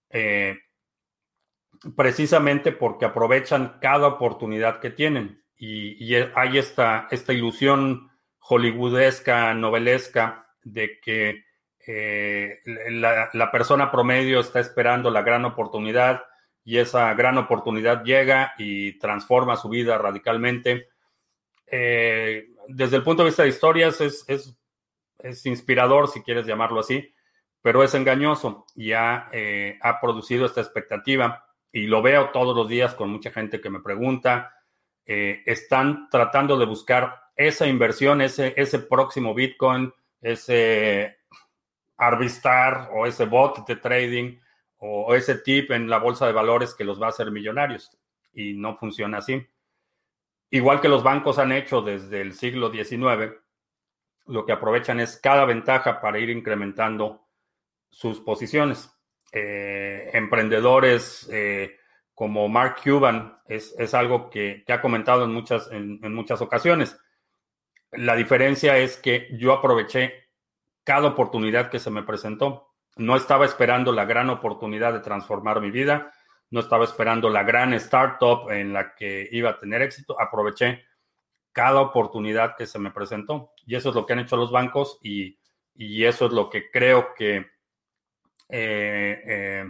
eh, precisamente porque aprovechan cada oportunidad que tienen. Y, hay esta, esta ilusión hollywoodesca, novelesca, de que eh, la, la, persona promedio está esperando la gran oportunidad y esa gran oportunidad llega y transforma su vida radicalmente. Eh, desde el punto de vista de historias es, es, inspirador, si quieres llamarlo así, pero es engañoso. Ya eh, ha producido esta expectativa y lo veo todos los días con mucha gente que me pregunta. Eh, están tratando de buscar esa inversión, ese, ese próximo Bitcoin, ese Arbistar o ese bot de trading o ese tip en la bolsa de valores que los va a hacer millonarios. Y no funciona así. Igual que los bancos han hecho desde el siglo XIX, lo que aprovechan es cada ventaja para ir incrementando sus posiciones. Eh, emprendedores eh, como Mark Cuban es, algo que, ha comentado en muchas, en muchas ocasiones. La diferencia es que yo aproveché cada oportunidad que se me presentó. No estaba esperando la gran oportunidad de transformar mi vida, no estaba esperando la gran startup en la que iba a tener éxito, aproveché cada oportunidad que se me presentó. Y eso es lo que han hecho los bancos y, eso es lo que creo que eh, eh,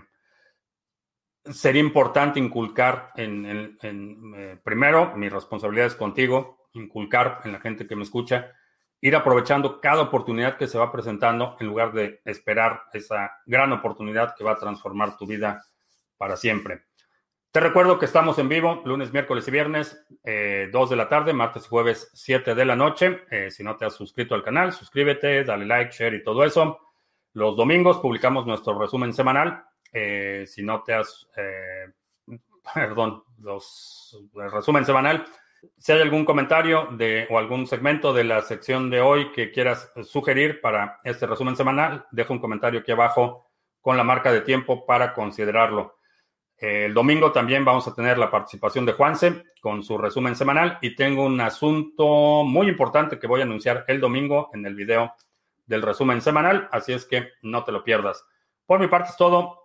sería importante inculcar en, eh, primero, mi responsabilidad es contigo, inculcar en la gente que me escucha ir aprovechando cada oportunidad que se va presentando en lugar de esperar esa gran oportunidad que va a transformar tu vida para siempre. Te recuerdo que estamos en vivo lunes, miércoles y viernes, eh, 2 de la tarde, martes y jueves, 7 de la noche. Eh, si no te has suscrito al canal, suscríbete, dale like, share y todo eso. Los domingos publicamos nuestro resumen semanal. Eh, si no te has, eh, perdón, los, el resumen semanal si hay algún comentario de, o algún segmento de la sección de hoy que quieras sugerir para este resumen semanal, deja un comentario aquí abajo con la marca de tiempo para considerarlo. El domingo también vamos a tener la participación de Juanse con su resumen semanal y tengo un asunto muy importante que voy a anunciar el domingo en el video del resumen semanal, así es que no te lo pierdas. Por mi parte es todo.